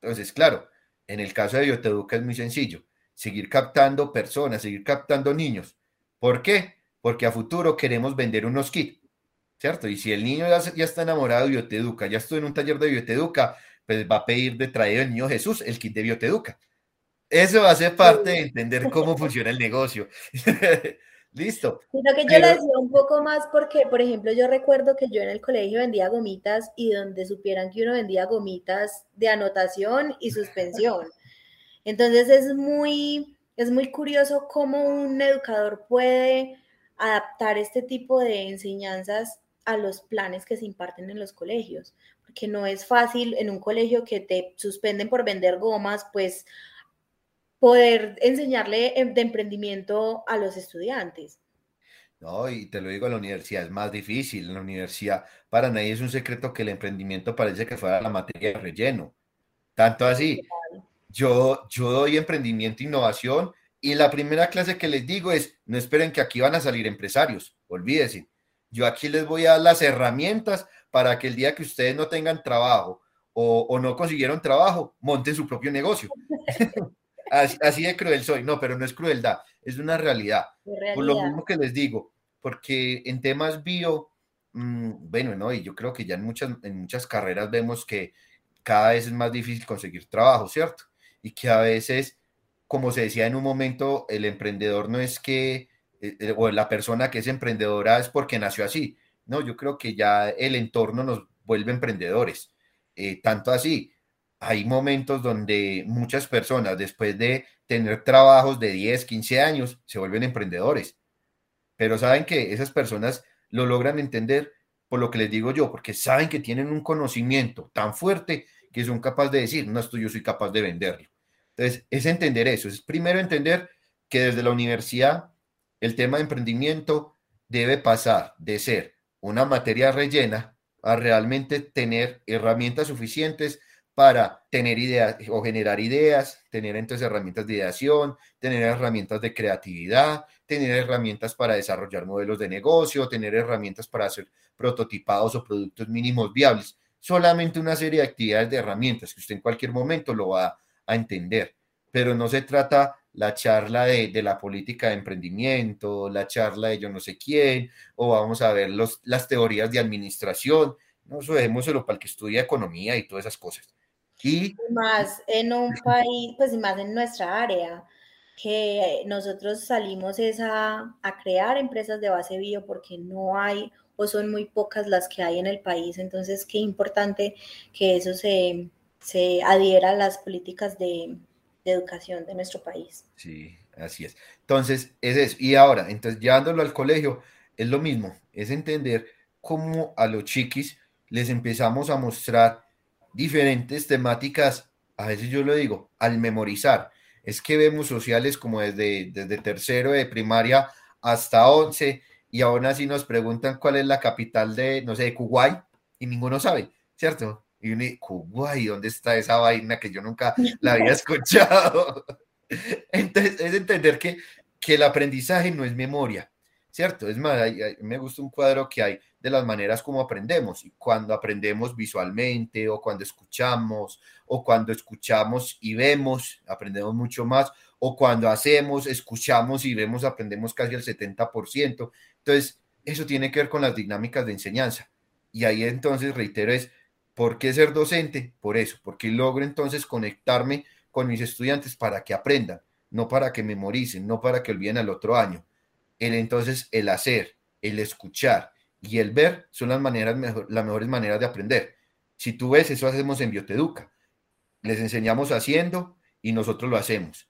Entonces, claro, en el caso de Bioteduca es muy sencillo, seguir captando personas, seguir captando niños. ¿Por qué? Porque a futuro queremos vender unos kits, ¿cierto? Y si el niño ya, ya está enamorado de Bioteduca, ya estoy en un taller de Bioteduca, pues va a pedir de traer el niño Jesús el kit de Bioteduca. Eso ser parte de entender cómo funciona el negocio. Listo. Sino que yo le decía un poco más porque, por ejemplo, yo recuerdo que yo en el colegio vendía gomitas y donde supieran que uno vendía gomitas de anotación y suspensión. Entonces es muy, es muy curioso cómo un educador puede adaptar este tipo de enseñanzas a los planes que se imparten en los colegios, porque no es fácil en un colegio que te suspenden por vender gomas, pues poder enseñarle em, de emprendimiento a los estudiantes. No, y te lo digo, la universidad es más difícil. En la universidad, para nadie es un secreto que el emprendimiento parece que fuera la materia de relleno. Tanto así, yo, yo doy emprendimiento e innovación y la primera clase que les digo es, no esperen que aquí van a salir empresarios, olvídense. Yo aquí les voy a dar las herramientas para que el día que ustedes no tengan trabajo o, o no consiguieron trabajo, monten su propio negocio. Así, de cruel soy, no, pero no es crueldad, es una realidad. Por lo mismo que les digo, porque en temas bio, mm, bueno, no, y yo creo que ya en muchas, en muchas carreras vemos que cada vez es más difícil conseguir trabajo, ¿cierto? Y que a veces, como se decía en un momento, el emprendedor no es que, eh, eh, o la persona que es emprendedora es porque nació así. No, yo creo que ya el entorno nos vuelve emprendedores. Eh, tanto así hay momentos donde muchas personas, después de tener trabajos de 10, 15 años, se vuelven emprendedores. Pero saben que esas personas lo logran entender por lo que les digo yo, porque saben que tienen un conocimiento tan fuerte que son capaces de decir, no, esto yo soy capaz de venderlo. Entonces, es entender eso. Es primero entender que desde la universidad el tema de emprendimiento debe pasar de ser una materia rellena a realmente tener herramientas suficientes para tener ideas o generar ideas, tener entonces herramientas de ideación, tener herramientas de creatividad, tener herramientas para desarrollar modelos de negocio, tener herramientas para hacer prototipados o productos mínimos viables. Solamente una serie de actividades de herramientas que usted en cualquier momento lo va a entender. Pero no se trata la charla de, la política de emprendimiento, la charla de yo no sé quién, o vamos a ver los, las teorías de administración. No, eso dejémoselo para el que estudia economía y todas esas cosas. Y más en un país, pues más en nuestra área, que nosotros salimos es a, crear empresas de base bio porque no hay o son muy pocas las que hay en el país. Entonces, qué importante que eso se, se adhiera a las políticas de, de educación de nuestro país. Sí, así es. Entonces, es eso. Y ahora, entonces, llevándolo al colegio, es lo mismo, es entender cómo a los chiquis les empezamos a mostrar diferentes temáticas, a veces yo lo digo, al memorizar. Es que vemos sociales como desde, desde tercero de primaria hasta once y aún así nos preguntan cuál es la capital de, no sé, de Kuwait y ninguno sabe, ¿cierto? Y uno dice, Kuwait, ¿dónde está esa vaina que yo nunca la había escuchado? Entonces, es entender que, que el aprendizaje no es memoria, ¿cierto? Es más, me gusta un cuadro que hay de las maneras como aprendemos. Y cuando aprendemos visualmente o cuando escuchamos o cuando escuchamos y vemos, aprendemos mucho más. O cuando hacemos, escuchamos y vemos, aprendemos casi el 70%. Entonces, eso tiene que ver con las dinámicas de enseñanza. Y ahí entonces, reitero, es, ¿por qué ser docente? Por eso, porque logro entonces conectarme con mis estudiantes para que aprendan, no para que memoricen, no para que olviden al otro año el entonces el hacer, el escuchar y el ver son las maneras las mejores maneras de aprender. Si tú ves, eso hacemos en Bioteduca. Les enseñamos haciendo y nosotros lo hacemos.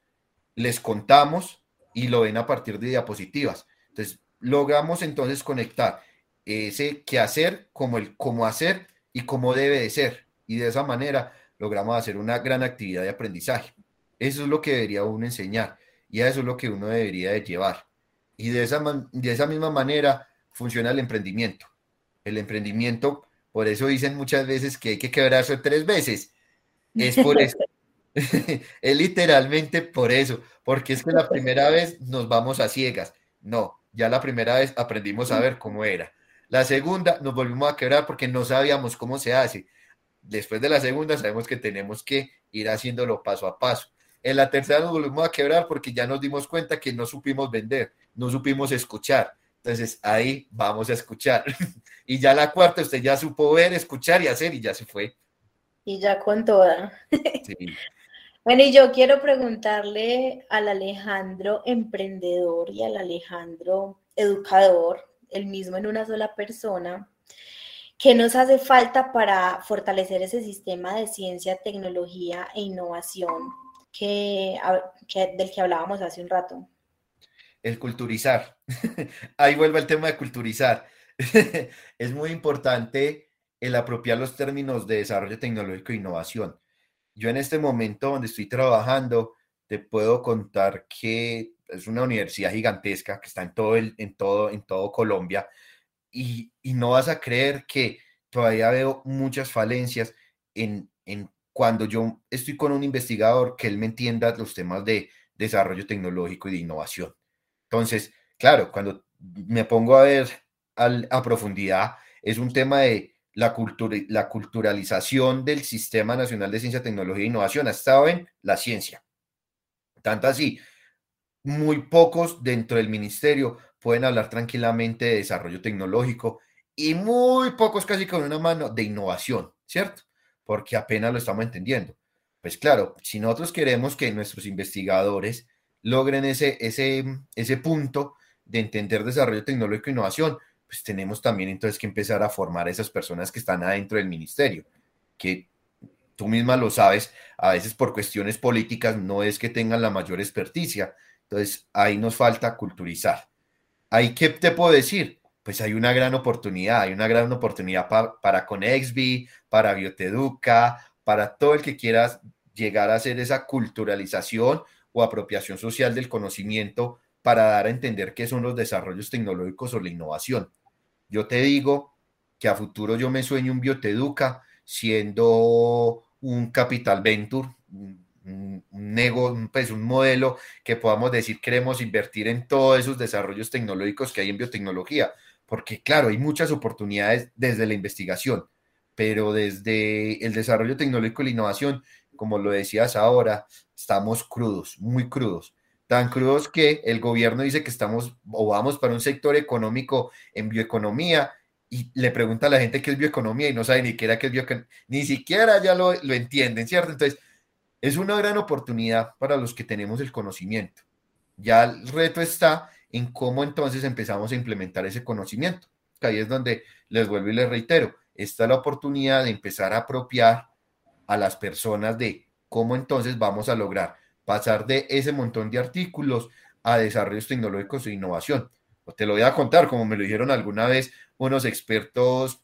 Les contamos y lo ven a partir de diapositivas. Entonces, logramos entonces conectar ese qué hacer como el cómo hacer y cómo debe de ser. Y de esa manera logramos hacer una gran actividad de aprendizaje. Eso es lo que debería uno enseñar y eso es lo que uno debería de llevar. Y de esa, de esa misma manera funciona el emprendimiento. El emprendimiento, por eso dicen muchas veces que hay que quebrarse tres veces. Es por eso. es literalmente por eso, porque es que la primera vez nos vamos a ciegas. No, ya la primera vez aprendimos a ver cómo era. La segunda nos volvimos a quebrar porque no sabíamos cómo se hace. Después de la segunda sabemos que tenemos que ir haciéndolo paso a paso. En la tercera nos volvimos a quebrar porque ya nos dimos cuenta que no supimos vender, no supimos escuchar. Entonces ahí vamos a escuchar. y ya la cuarta, usted ya supo ver, escuchar y hacer y ya se fue. Y ya con toda. Bueno, y yo quiero preguntarle al Alejandro emprendedor y al Alejandro educador, el mismo en una sola persona, ¿qué nos hace falta para fortalecer ese sistema de ciencia, tecnología e innovación que, del que hablábamos hace un rato? El culturizar. Ahí vuelve el tema de culturizar. es muy importante el apropiar los términos de desarrollo tecnológico e innovación. Yo en este momento donde estoy trabajando, te puedo contar que es una universidad gigantesca que está en todo, el, en todo, en todo Colombia y, y, no vas a creer que todavía veo muchas falencias en, en cuando yo estoy con un investigador que él me entienda los temas de desarrollo tecnológico y de innovación. Entonces, claro, cuando me pongo a ver a profundidad, es un tema de la, cultura, la culturalización del Sistema Nacional de Ciencia, Tecnología e Innovación. Ha estado en la ciencia. Tanto así, muy pocos dentro del ministerio pueden hablar tranquilamente de desarrollo tecnológico y muy pocos casi con una mano de innovación, ¿cierto? porque apenas lo estamos entendiendo. Pues claro, si nosotros queremos que nuestros investigadores logren ese, ese, ese punto de entender desarrollo tecnológico e innovación, pues tenemos también entonces que empezar a formar a esas personas que están adentro del ministerio, que tú misma lo sabes, a veces por cuestiones políticas no es que tengan la mayor experticia, entonces ahí nos falta culturizar. ¿Ahí qué te puedo decir? pues hay una gran oportunidad, hay una gran oportunidad para Conexby, para Bioteduca, para todo el que quiera llegar a hacer esa culturalización o apropiación social del conocimiento para dar a entender qué son los desarrollos tecnológicos o la innovación. Yo te digo que a futuro yo me sueño un Bioteduca siendo un capital venture, un, un, pues un modelo que podamos decir queremos invertir en todos esos desarrollos tecnológicos que hay en biotecnología, porque claro, hay muchas oportunidades desde la investigación, pero desde el desarrollo tecnológico y la innovación, como lo decías ahora, estamos crudos, muy crudos. Tan crudos que el gobierno dice que estamos o vamos para un sector económico en bioeconomía y le pregunta a la gente qué es bioeconomía y no sabe ni siquiera qué es bioeconomía, ni siquiera ya lo, lo entienden, ¿cierto? Entonces, es una gran oportunidad para los que tenemos el conocimiento. Ya el reto está en cómo entonces empezamos a implementar ese conocimiento. Ahí es donde les vuelvo y les reitero, esta es la oportunidad de empezar a apropiar a las personas de cómo entonces vamos a lograr pasar de ese montón de artículos a desarrollos tecnológicos e innovación. Te lo voy a contar, como me lo dijeron alguna vez unos expertos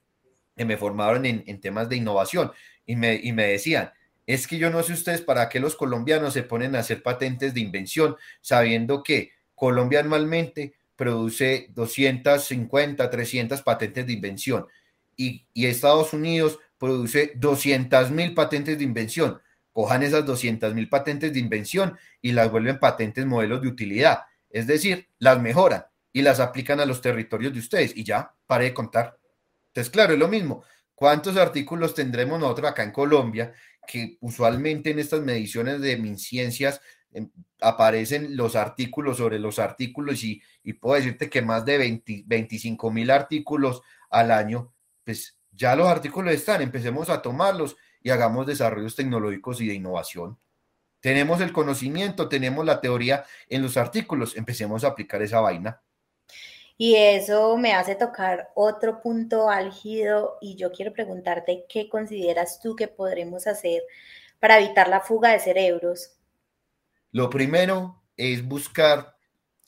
que me formaron en, temas de innovación y me, y me decían, es que yo no sé ustedes para qué los colombianos se ponen a hacer patentes de invención sabiendo que Colombia anualmente produce 250, 300 patentes de invención y, Estados Unidos produce 200 mil patentes de invención. Cojan esas 200 mil patentes de invención y las vuelven patentes modelos de utilidad. Es decir, las mejoran y las aplican a los territorios de ustedes y ya, pare de contar. Entonces, claro, es lo mismo. ¿Cuántos artículos tendremos nosotros acá en Colombia que usualmente en estas mediciones de MinCiencias em, aparecen los artículos sobre los artículos y, puedo decirte que más de 20, 25 mil artículos al año, pues ya los artículos están, empecemos a tomarlos y hagamos desarrollos tecnológicos y de innovación. Tenemos el conocimiento, tenemos la teoría en los artículos, empecemos a aplicar esa vaina. Y eso me hace tocar otro punto álgido y yo quiero preguntarte qué consideras tú que podremos hacer para evitar la fuga de cerebros. Lo primero es buscar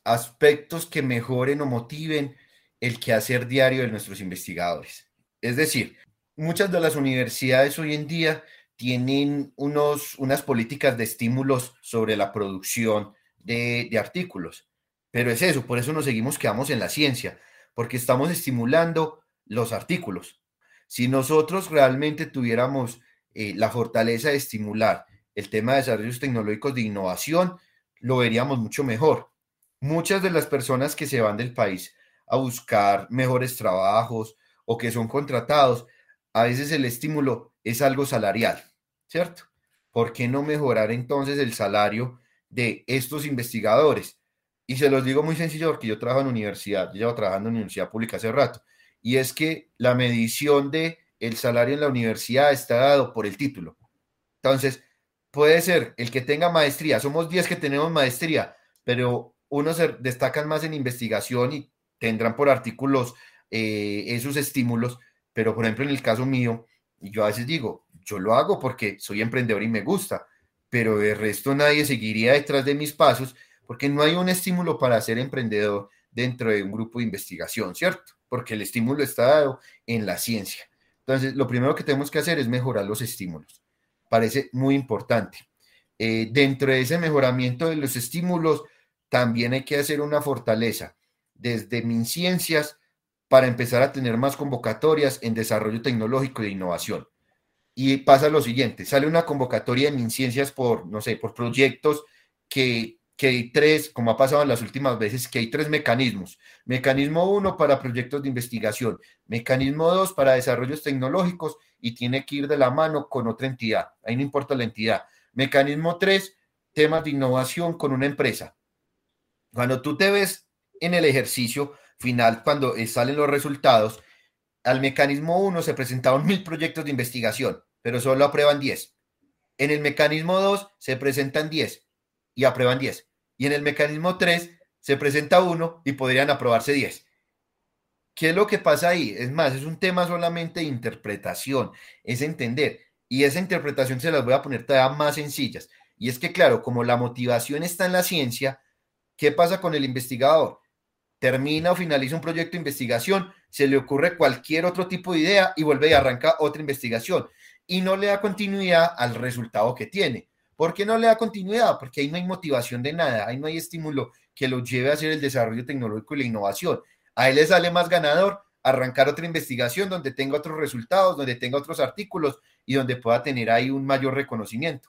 aspectos que mejoren o motiven el quehacer diario de nuestros investigadores. Es decir, muchas de las universidades hoy en día tienen unos, unas políticas de estímulos sobre la producción de, de artículos pero es eso, por eso nos seguimos quedamos en la ciencia, porque estamos estimulando los artículos. Si nosotros realmente tuviéramos eh, la fortaleza de estimular el tema de desarrollos tecnológicos de innovación, lo veríamos mucho mejor. Muchas de las personas que se van del país a buscar mejores trabajos o que son contratados, a veces el estímulo es algo salarial, ¿cierto? ¿Por qué no mejorar entonces el salario de estos investigadores? Y se los digo muy sencillo porque yo trabajo en universidad, yo llevo trabajando en universidad pública hace rato, y es que la medición de el salario en la universidad está dado por el título. Entonces, puede ser el que tenga maestría, somos 10 que tenemos maestría, pero unos se destacan más en investigación y tendrán por artículos eh, esos estímulos, pero por ejemplo en el caso mío, yo a veces digo, yo lo hago porque soy emprendedor y me gusta, pero de resto nadie seguiría detrás de mis pasos porque no hay un estímulo para ser emprendedor dentro de un grupo de investigación, ¿cierto? Porque el estímulo está dado en la ciencia. Entonces, lo primero que tenemos que hacer es mejorar los estímulos. Parece muy importante. Eh, dentro de ese mejoramiento de los estímulos, también hay que hacer una fortaleza desde MinCiencias para empezar a tener más convocatorias en desarrollo tecnológico e innovación. Y pasa lo siguiente, sale una convocatoria de MinCiencias por, no sé, por proyectos que que hay tres, como ha pasado en las últimas veces, que hay tres mecanismos. Mecanismo uno para proyectos de investigación, mecanismo dos para desarrollos tecnológicos y tiene que ir de la mano con otra entidad. Ahí no importa la entidad. Mecanismo tres, temas de innovación con una empresa. Cuando tú te ves en el ejercicio final, cuando salen los resultados, al mecanismo uno se presentaron mil proyectos de investigación, pero solo aprueban 10. En el mecanismo 2 se presentan 10 y aprueban 10. Y en el mecanismo 3 se presenta uno y podrían aprobarse 10. ¿Qué es lo que pasa ahí? Es más, es un tema solamente de interpretación, es entender. Y esa interpretación se las voy a poner todavía más sencillas. Y es que, claro, como la motivación está en la ciencia, ¿qué pasa con el investigador? Termina o finaliza un proyecto de investigación, se le ocurre cualquier otro tipo de idea y vuelve y arranca otra investigación. Y no le da continuidad al resultado que tiene. ¿Por qué no le da continuidad? Porque ahí no hay motivación de nada, ahí no hay estímulo que lo lleve a hacer el desarrollo tecnológico y la innovación. A él le sale más ganador arrancar otra investigación donde tenga otros resultados, donde tenga otros artículos y donde pueda tener ahí un mayor reconocimiento.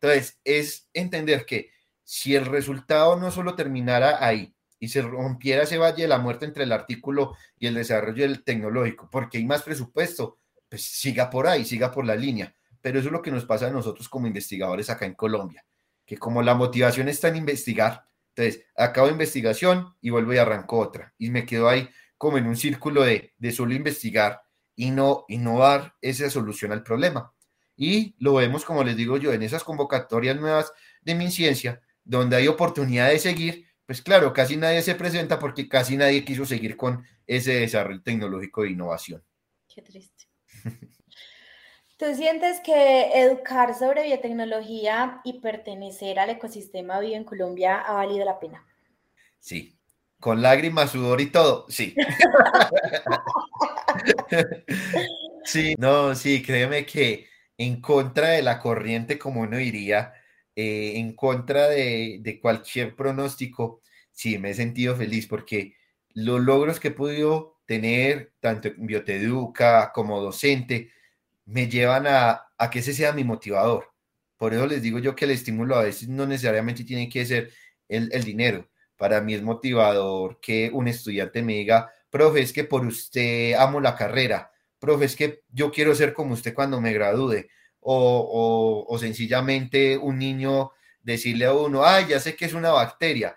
Entonces, es entender que si el resultado no solo terminara ahí y se rompiera ese valle de la muerte entre el artículo y el desarrollo del tecnológico, porque hay más presupuesto, pues siga por ahí, siga por la línea. Pero eso es lo que nos pasa a nosotros como investigadores acá en Colombia, que como la motivación está en investigar, entonces acabo investigación y vuelvo y arranco otra. Y me quedo ahí como en un círculo de, de solo investigar y no innovar esa solución al problema. Y lo vemos, como les digo yo, en esas convocatorias nuevas de mi ciencia, donde hay oportunidad de seguir, pues claro, casi nadie se presenta porque casi nadie quiso seguir con ese desarrollo tecnológico de innovación. Qué triste. ¿Tú sientes que educar sobre biotecnología y pertenecer al ecosistema vivo en Colombia ha valido la pena? Sí, con lágrimas, sudor y todo, sí. sí, no, sí, créeme que en contra de la corriente, como uno diría, eh, en contra de, de, cualquier pronóstico, sí, me he sentido feliz porque los logros que he podido tener, tanto en Bioteduca como docente, me llevan a, a que ese sea mi motivador. Por eso les digo yo que el estímulo a veces no necesariamente tiene que ser el, el dinero, para mí es motivador que un estudiante me diga, profe, es que por usted amo la carrera, profe, es que yo quiero ser como usted cuando me gradúe, o, o, o sencillamente un niño decirle a uno, ay, ya sé que es una bacteria,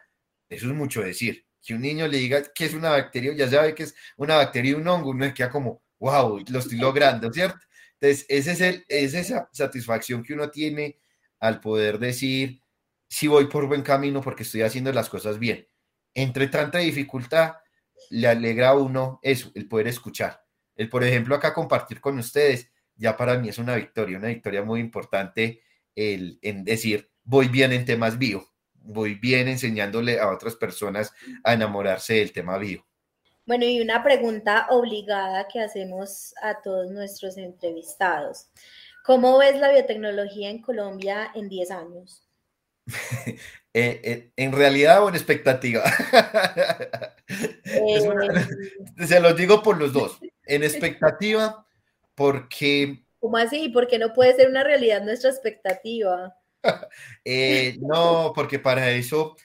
eso es mucho decir, que un niño le diga que es una bacteria, ya sabe que es una bacteria y un hongo, uno queda como, wow, lo estoy logrando, ¿cierto? Entonces, ese es, esa satisfacción que uno tiene al poder decir, si voy por buen camino porque estoy haciendo las cosas bien. Entre tanta dificultad, le alegra a uno eso, el poder escuchar. El, por ejemplo, acá compartir con ustedes, ya para mí es una victoria, una victoria muy importante el, en decir, voy bien en temas bio, voy bien enseñándole a otras personas a enamorarse del tema bio. Bueno, y una pregunta obligada que hacemos a todos nuestros entrevistados. ¿Cómo ves la biotecnología en Colombia en 10 años? Eh, eh, ¿En realidad o en expectativa? Una, se los digo por los dos. En expectativa, porque... ¿Cómo así? Porque no puede ser una realidad nuestra expectativa. eh, no, porque para eso,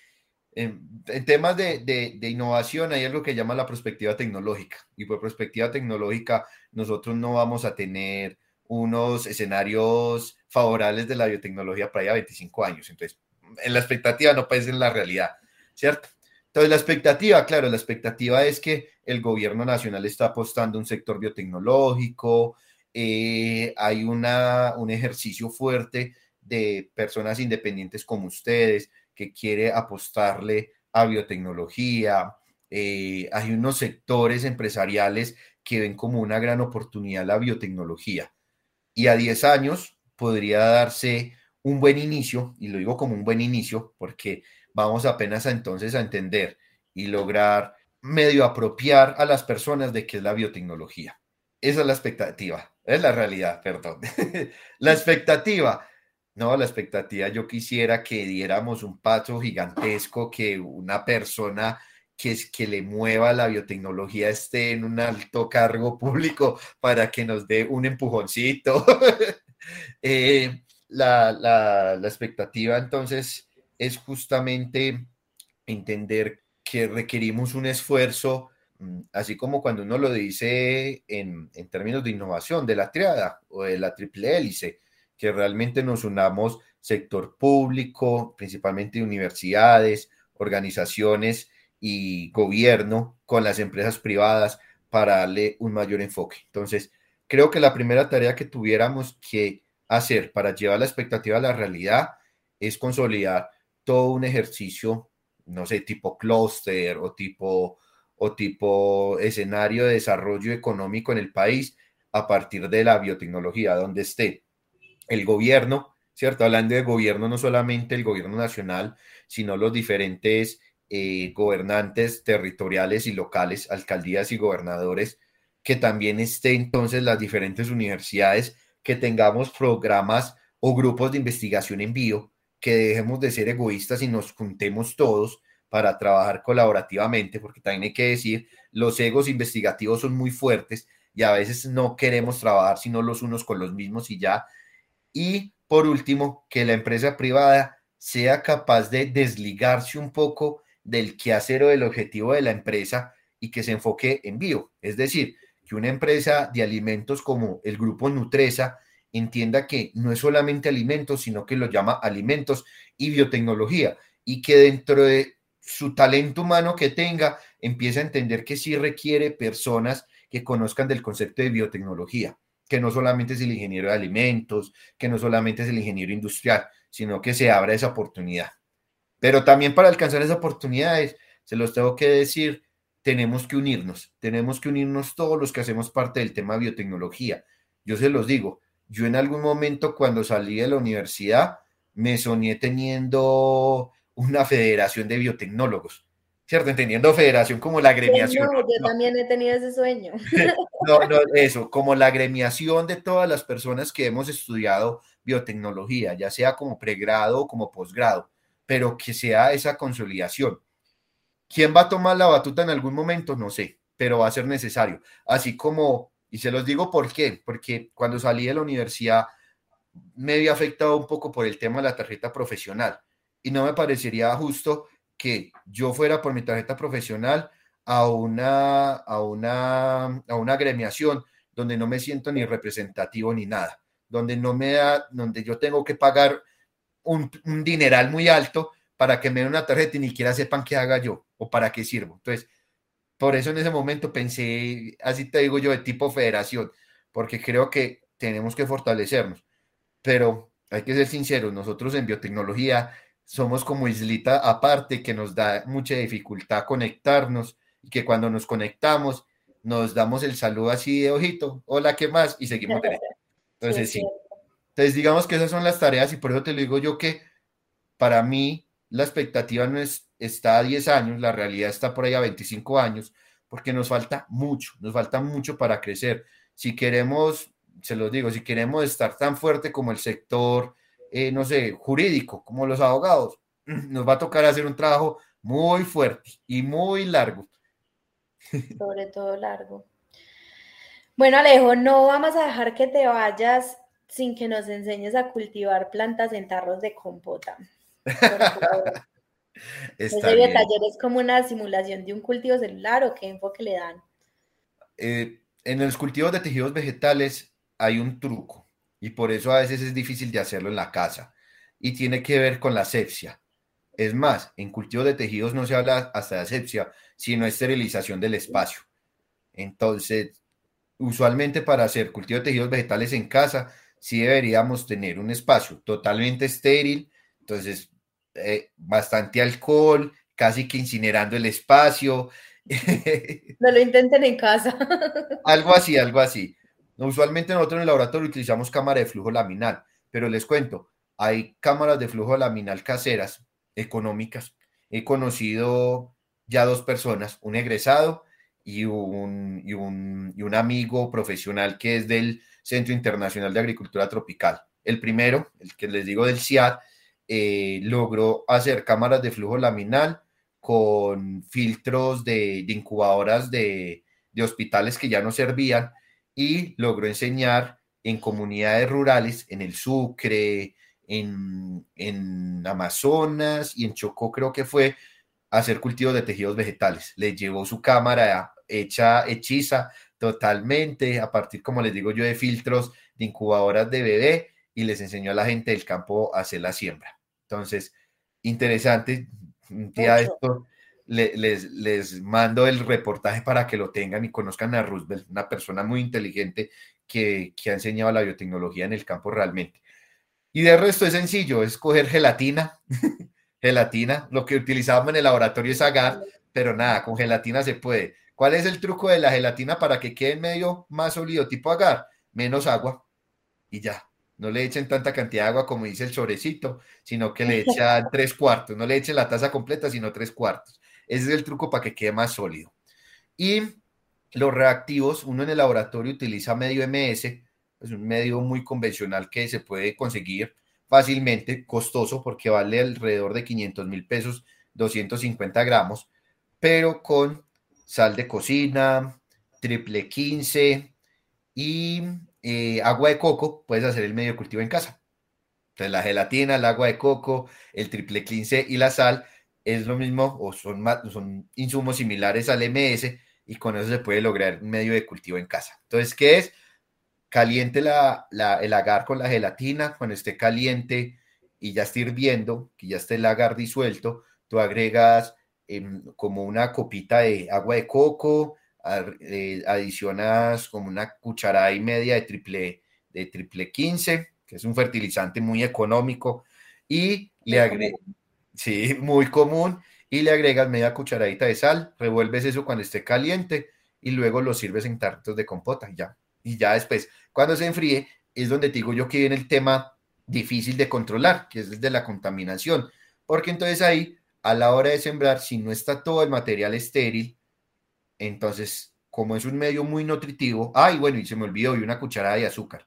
en, temas de, de, innovación, hay algo que llama la perspectiva tecnológica. Y por perspectiva tecnológica, nosotros no vamos a tener unos escenarios favorables de la biotecnología para allá 25 años. Entonces, en la expectativa no puede ser en la realidad, ¿cierto? Entonces, la expectativa, claro, la expectativa es que el gobierno nacional está apostando a un sector biotecnológico, eh, hay una, un ejercicio fuerte de personas independientes como ustedes que quiere apostarle a biotecnología, eh, hay unos sectores empresariales que ven como una gran oportunidad la biotecnología. Y a 10 años podría darse un buen inicio, y lo digo como un buen inicio, porque vamos apenas a entonces a entender y lograr medio apropiar a las personas de qué es la biotecnología. Esa es la expectativa, es la realidad, perdón. la expectativa, no, la expectativa, yo quisiera que diéramos un paso gigantesco, que una persona que, que le mueva la biotecnología esté en un alto cargo público para que nos dé un empujoncito. eh, la, la, la expectativa entonces es justamente entender que requerimos un esfuerzo, mm, así como cuando uno lo dice en, en, términos de innovación, de la triada o de la triple hélice, que realmente nos unamos sector público, principalmente universidades, organizaciones y gobierno con las empresas privadas para darle un mayor enfoque. Entonces, creo que la primera tarea que tuviéramos que hacer para llevar la expectativa a la realidad es consolidar todo un ejercicio, no sé, tipo clúster o tipo, o tipo escenario de desarrollo económico en el país a partir de la biotecnología, donde esté el gobierno, ¿cierto? Hablando de gobierno, no solamente el gobierno nacional, sino los diferentes eh, gobernantes territoriales y locales, alcaldías y gobernadores, que también esté entonces las diferentes universidades que tengamos programas o grupos de investigación en bio que dejemos de ser egoístas y nos juntemos todos para trabajar colaborativamente, porque también hay que decir, los egos investigativos son muy fuertes y a veces no queremos trabajar sino los unos con los mismos y ya. Y por último, que la empresa privada sea capaz de desligarse un poco del quehacer o del objetivo de la empresa y que se enfoque en bio. Es decir, que una empresa de alimentos como el grupo Nutresa entienda que no es solamente alimentos, sino que lo llama alimentos y biotecnología y que dentro de su talento humano que tenga empiece a entender que sí requiere personas que conozcan del concepto de biotecnología, que no solamente es el ingeniero de alimentos, que no solamente es el ingeniero industrial, sino que se abra esa oportunidad. Pero también para alcanzar esas oportunidades, se los tengo que decir, tenemos que unirnos, tenemos que unirnos todos los que hacemos parte del tema biotecnología. Yo se los digo, yo en algún momento cuando salí de la universidad me soñé teniendo una federación de biotecnólogos, ¿cierto? Entendiendo federación como la agremiación. No, yo también he tenido ese sueño. no, no, eso, como la agremiación de todas las personas que hemos estudiado biotecnología, ya sea como pregrado o como posgrado, pero que sea esa consolidación. ¿Quién va a tomar la batuta en algún momento? No sé, pero va a ser necesario. Así como y se los digo por qué, porque cuando salí de la universidad me había afectado un poco por el tema de la tarjeta profesional y no me parecería justo que yo fuera por mi tarjeta profesional a una, a una, a una agremiación donde no me siento ni representativo ni nada, donde no me da, donde yo tengo que pagar un, un dineral muy alto para que me den una tarjeta y ni siquiera sepan qué haga yo o para qué sirvo. Entonces, por eso en ese momento pensé, así te digo yo, de tipo federación, porque creo que tenemos que fortalecernos. Pero hay que ser sinceros, nosotros en biotecnología somos como islita aparte que nos da mucha dificultad conectarnos y que cuando nos conectamos nos damos el saludo así de ojito, hola, ¿qué más? Y seguimos Entonces sí. Entonces digamos que esas son las tareas y por eso te lo digo yo que para mí la expectativa no es está a 10 años, la realidad está por ahí a 25 años, porque nos falta mucho, nos falta mucho para crecer. Si queremos, se los digo, si queremos estar tan fuerte como el sector, eh, no sé, jurídico, como los abogados, nos va a tocar hacer un trabajo muy fuerte y muy largo. Sobre todo largo. Bueno, Alejo, no vamos a dejar que te vayas sin que nos enseñes a cultivar plantas en tarros de compota. Ese taller es como una simulación de un cultivo celular o qué enfoque le dan. Eh, en los cultivos de tejidos vegetales hay un truco y por eso a veces es difícil de hacerlo en la casa y tiene que ver con la asepsia. Es más, en cultivos de tejidos no se habla hasta de asepsia, sino esterilización del espacio. Entonces, usualmente para hacer cultivo de tejidos vegetales en casa, sí deberíamos tener un espacio totalmente estéril. Entonces, eh, bastante alcohol, casi que incinerando el espacio. No lo intenten en casa. algo así, algo así. Usualmente nosotros en el laboratorio utilizamos cámara de flujo laminal, pero les cuento, hay cámaras de flujo laminal caseras, económicas. He conocido ya dos personas, un egresado y un, amigo profesional que es del Centro Internacional de Agricultura Tropical. El primero, el que les digo del CIAD, eh, logró hacer cámaras de flujo laminal con filtros de, incubadoras de, hospitales que ya no servían y logró enseñar en comunidades rurales, en el Sucre, en, en Amazonas y en Chocó creo que fue, a hacer cultivos de tejidos vegetales. Le llevó su cámara hecha, hechiza totalmente, a partir, como les digo yo, de filtros de incubadoras de bebé y les enseñó a la gente del campo a hacer la siembra. Entonces, interesante. Un día esto les, les mando el reportaje para que lo tengan y conozcan a Roosevelt, una persona muy inteligente que, que ha enseñado la biotecnología en el campo realmente. Y de resto es sencillo, es coger gelatina, gelatina, lo que utilizábamos en el laboratorio es agar, pero nada, con gelatina se puede. ¿Cuál es el truco de la gelatina para que quede medio más sólido tipo agar? Menos agua y ya. No le echen tanta cantidad de agua como dice el sobrecito, sino que le echan tres cuartos. No le echen la taza completa, sino tres cuartos. Ese es el truco para que quede más sólido. Y los reactivos, uno en el laboratorio utiliza medio MS, es un medio muy convencional que se puede conseguir fácilmente, costoso porque vale alrededor de 500 mil pesos, 250 gramos, pero con sal de cocina, triple 15 y eh, agua de coco, puedes hacer el medio cultivo en casa. Entonces la gelatina, el agua de coco, el triple 15 y la sal es lo mismo o son, son insumos similares al MS y con eso se puede lograr un medio de cultivo en casa. Entonces, ¿qué es? Caliente la, el agar con la gelatina, cuando esté caliente y ya esté hirviendo, que ya esté el agar disuelto, tú agregas em, como una copita de agua de coco, eh, adicionas como una cucharada y media de triple, de triple 15, que es un fertilizante muy económico, y le agregas, sí, muy común, y le agregas media cucharadita de sal, revuelves eso cuando esté caliente y luego lo sirves en tartos de compota, ya. Y ya después, cuando se enfríe, es donde te digo yo que viene el tema difícil de controlar, que es el de la contaminación, porque entonces ahí, a la hora de sembrar, si no está todo el material estéril, entonces, como es un medio muy nutritivo, ay, bueno, y se me olvidó, y una cucharada de azúcar.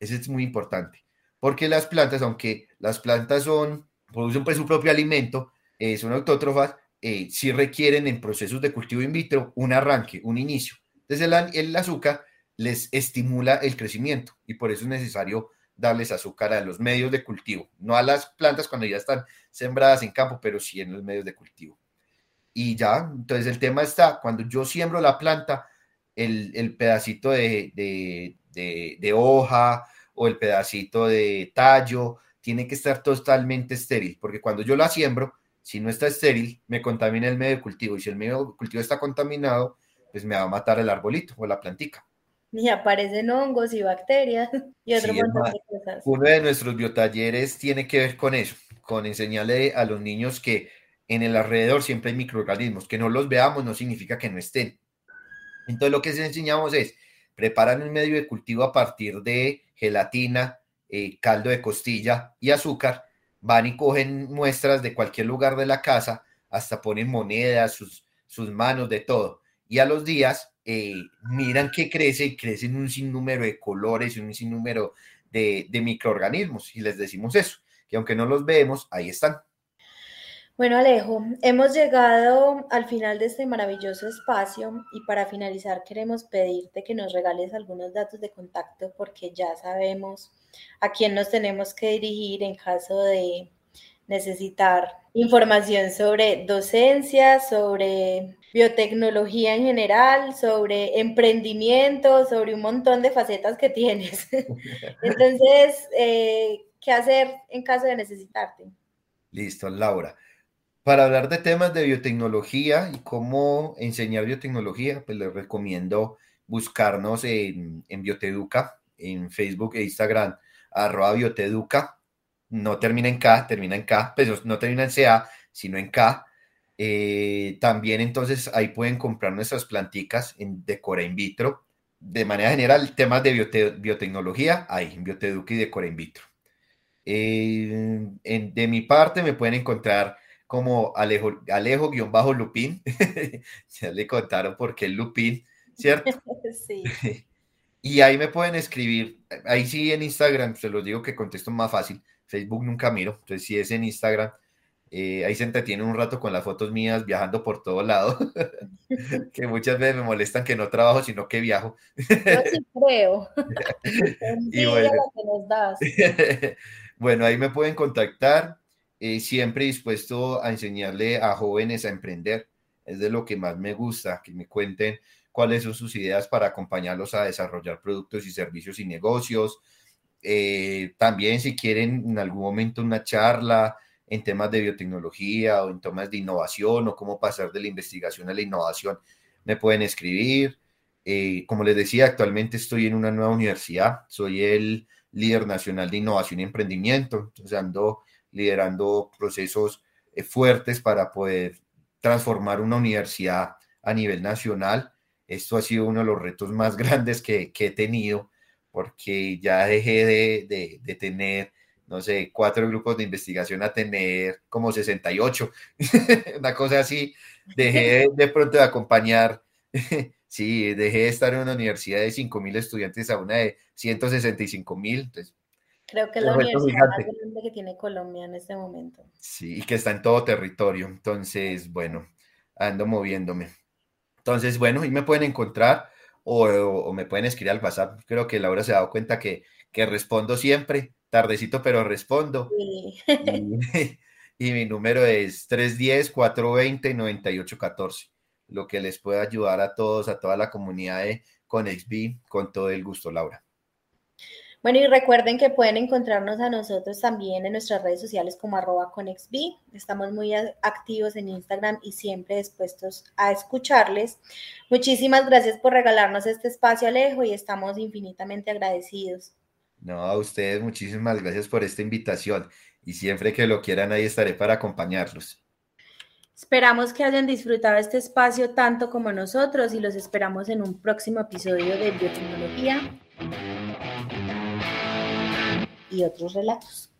Ese es muy importante. Porque las plantas, aunque las plantas son, producen pues su propio alimento, eh, son autótrofas, eh, sí requieren en procesos de cultivo in vitro un arranque, un inicio. Entonces el, el azúcar les estimula el crecimiento y por eso es necesario darles azúcar a los medios de cultivo, no a las plantas cuando ya están sembradas en campo, pero sí en los medios de cultivo y ya, entonces el tema está, cuando yo siembro la planta, el, pedacito de, de, hoja o el pedacito de tallo tiene que estar totalmente estéril, porque cuando yo la siembro, si no está estéril, me contamina el medio de cultivo, y si el medio de cultivo está contaminado, pues me va a matar el arbolito o la plantica. Y aparecen hongos y bacterias y otro montón de cosas. Uno de nuestros biotalleres tiene que ver con eso, con enseñarle a los niños que en el alrededor siempre hay microorganismos. Que no los veamos no significa que no estén. Entonces lo que les enseñamos es, preparan un medio de cultivo a partir de gelatina, eh, caldo de costilla y azúcar, van y cogen muestras de cualquier lugar de la casa, hasta ponen monedas, sus, sus manos, de todo. Y a los días eh, miran que crece y crecen un sinnúmero de colores y un sinnúmero de, de microorganismos. Y les decimos eso, que aunque no los vemos, ahí están. Bueno, Alejo, hemos llegado al final de este maravilloso espacio y para finalizar queremos pedirte que nos regales algunos datos de contacto porque ya sabemos a quién nos tenemos que dirigir en caso de necesitar información sobre docencia, sobre biotecnología en general, sobre emprendimiento, sobre un montón de facetas que tienes. Entonces, eh, ¿qué hacer en caso de necesitarte? Listo, Laura. Para hablar de temas de biotecnología y cómo enseñar biotecnología, pues les recomiendo buscarnos en, en Bioteduca, en Facebook e Instagram, arroba Bioteduca. No termina en K, termina en K, pues no termina en CA, sino en K. Eh, también entonces ahí pueden comprar nuestras planticas en Decora In Vitro. De manera general, temas de biotecnología, ahí en Bioteduca y Decora In Vitro. Eh, de mi parte me pueden encontrar como Alejo, Alejo-Lupín. ya le contaron por qué el Lupín, ¿cierto? sí. Y ahí me pueden escribir, ahí sí en Instagram, se los digo que contesto más fácil. Facebook nunca miro, entonces si es en Instagram, eh, ahí se entretiene un rato con las fotos mías viajando por todo lado, que muchas veces me molestan que no trabajo, sino que viajo. Yo sí creo. y bueno, bueno, ahí me pueden contactar. Eh, siempre dispuesto a enseñarle a jóvenes a emprender. Es de lo que más me gusta, que me cuenten cuáles son sus ideas para acompañarlos a desarrollar productos y servicios y negocios. Eh, también si quieren en algún momento una charla en temas de biotecnología o en temas de innovación o cómo pasar de la investigación a la innovación, me pueden escribir. Eh, como les decía, actualmente estoy en una nueva universidad, soy el líder nacional de innovación y emprendimiento, entonces ando liderando procesos eh, fuertes para poder transformar una universidad a nivel nacional. Esto ha sido uno de los retos más grandes que, he tenido porque ya dejé de, de, tener, no sé, cuatro grupos de investigación a tener como 68, una cosa así. Dejé de pronto de acompañar, sí, dejé de estar en una universidad de 5 mil estudiantes a una de 165 mil. Entonces, Creo que es la universidad más grande que tiene Colombia en este momento. Sí, y que está en todo territorio. Entonces, bueno, ando moviéndome. Entonces, bueno, y me pueden encontrar o, me pueden escribir al WhatsApp. Creo que Laura se ha dado cuenta que, que respondo siempre, tardecito, pero respondo. Sí. Y, mi número es 310-420-9814, lo que les puede ayudar a todos, a toda la comunidad de ConexB, con todo el gusto, Laura. Bueno, y recuerden que pueden encontrarnos a nosotros también en nuestras redes sociales como arroba conexb. Estamos muy activos en Instagram y siempre dispuestos a escucharles. Muchísimas gracias por regalarnos este espacio, Alejo, y estamos infinitamente agradecidos. No, a ustedes muchísimas gracias por esta invitación y siempre que lo quieran ahí estaré para acompañarlos. Esperamos que hayan disfrutado este espacio tanto como nosotros y los esperamos en un próximo episodio de Biotecnología y otros relatos.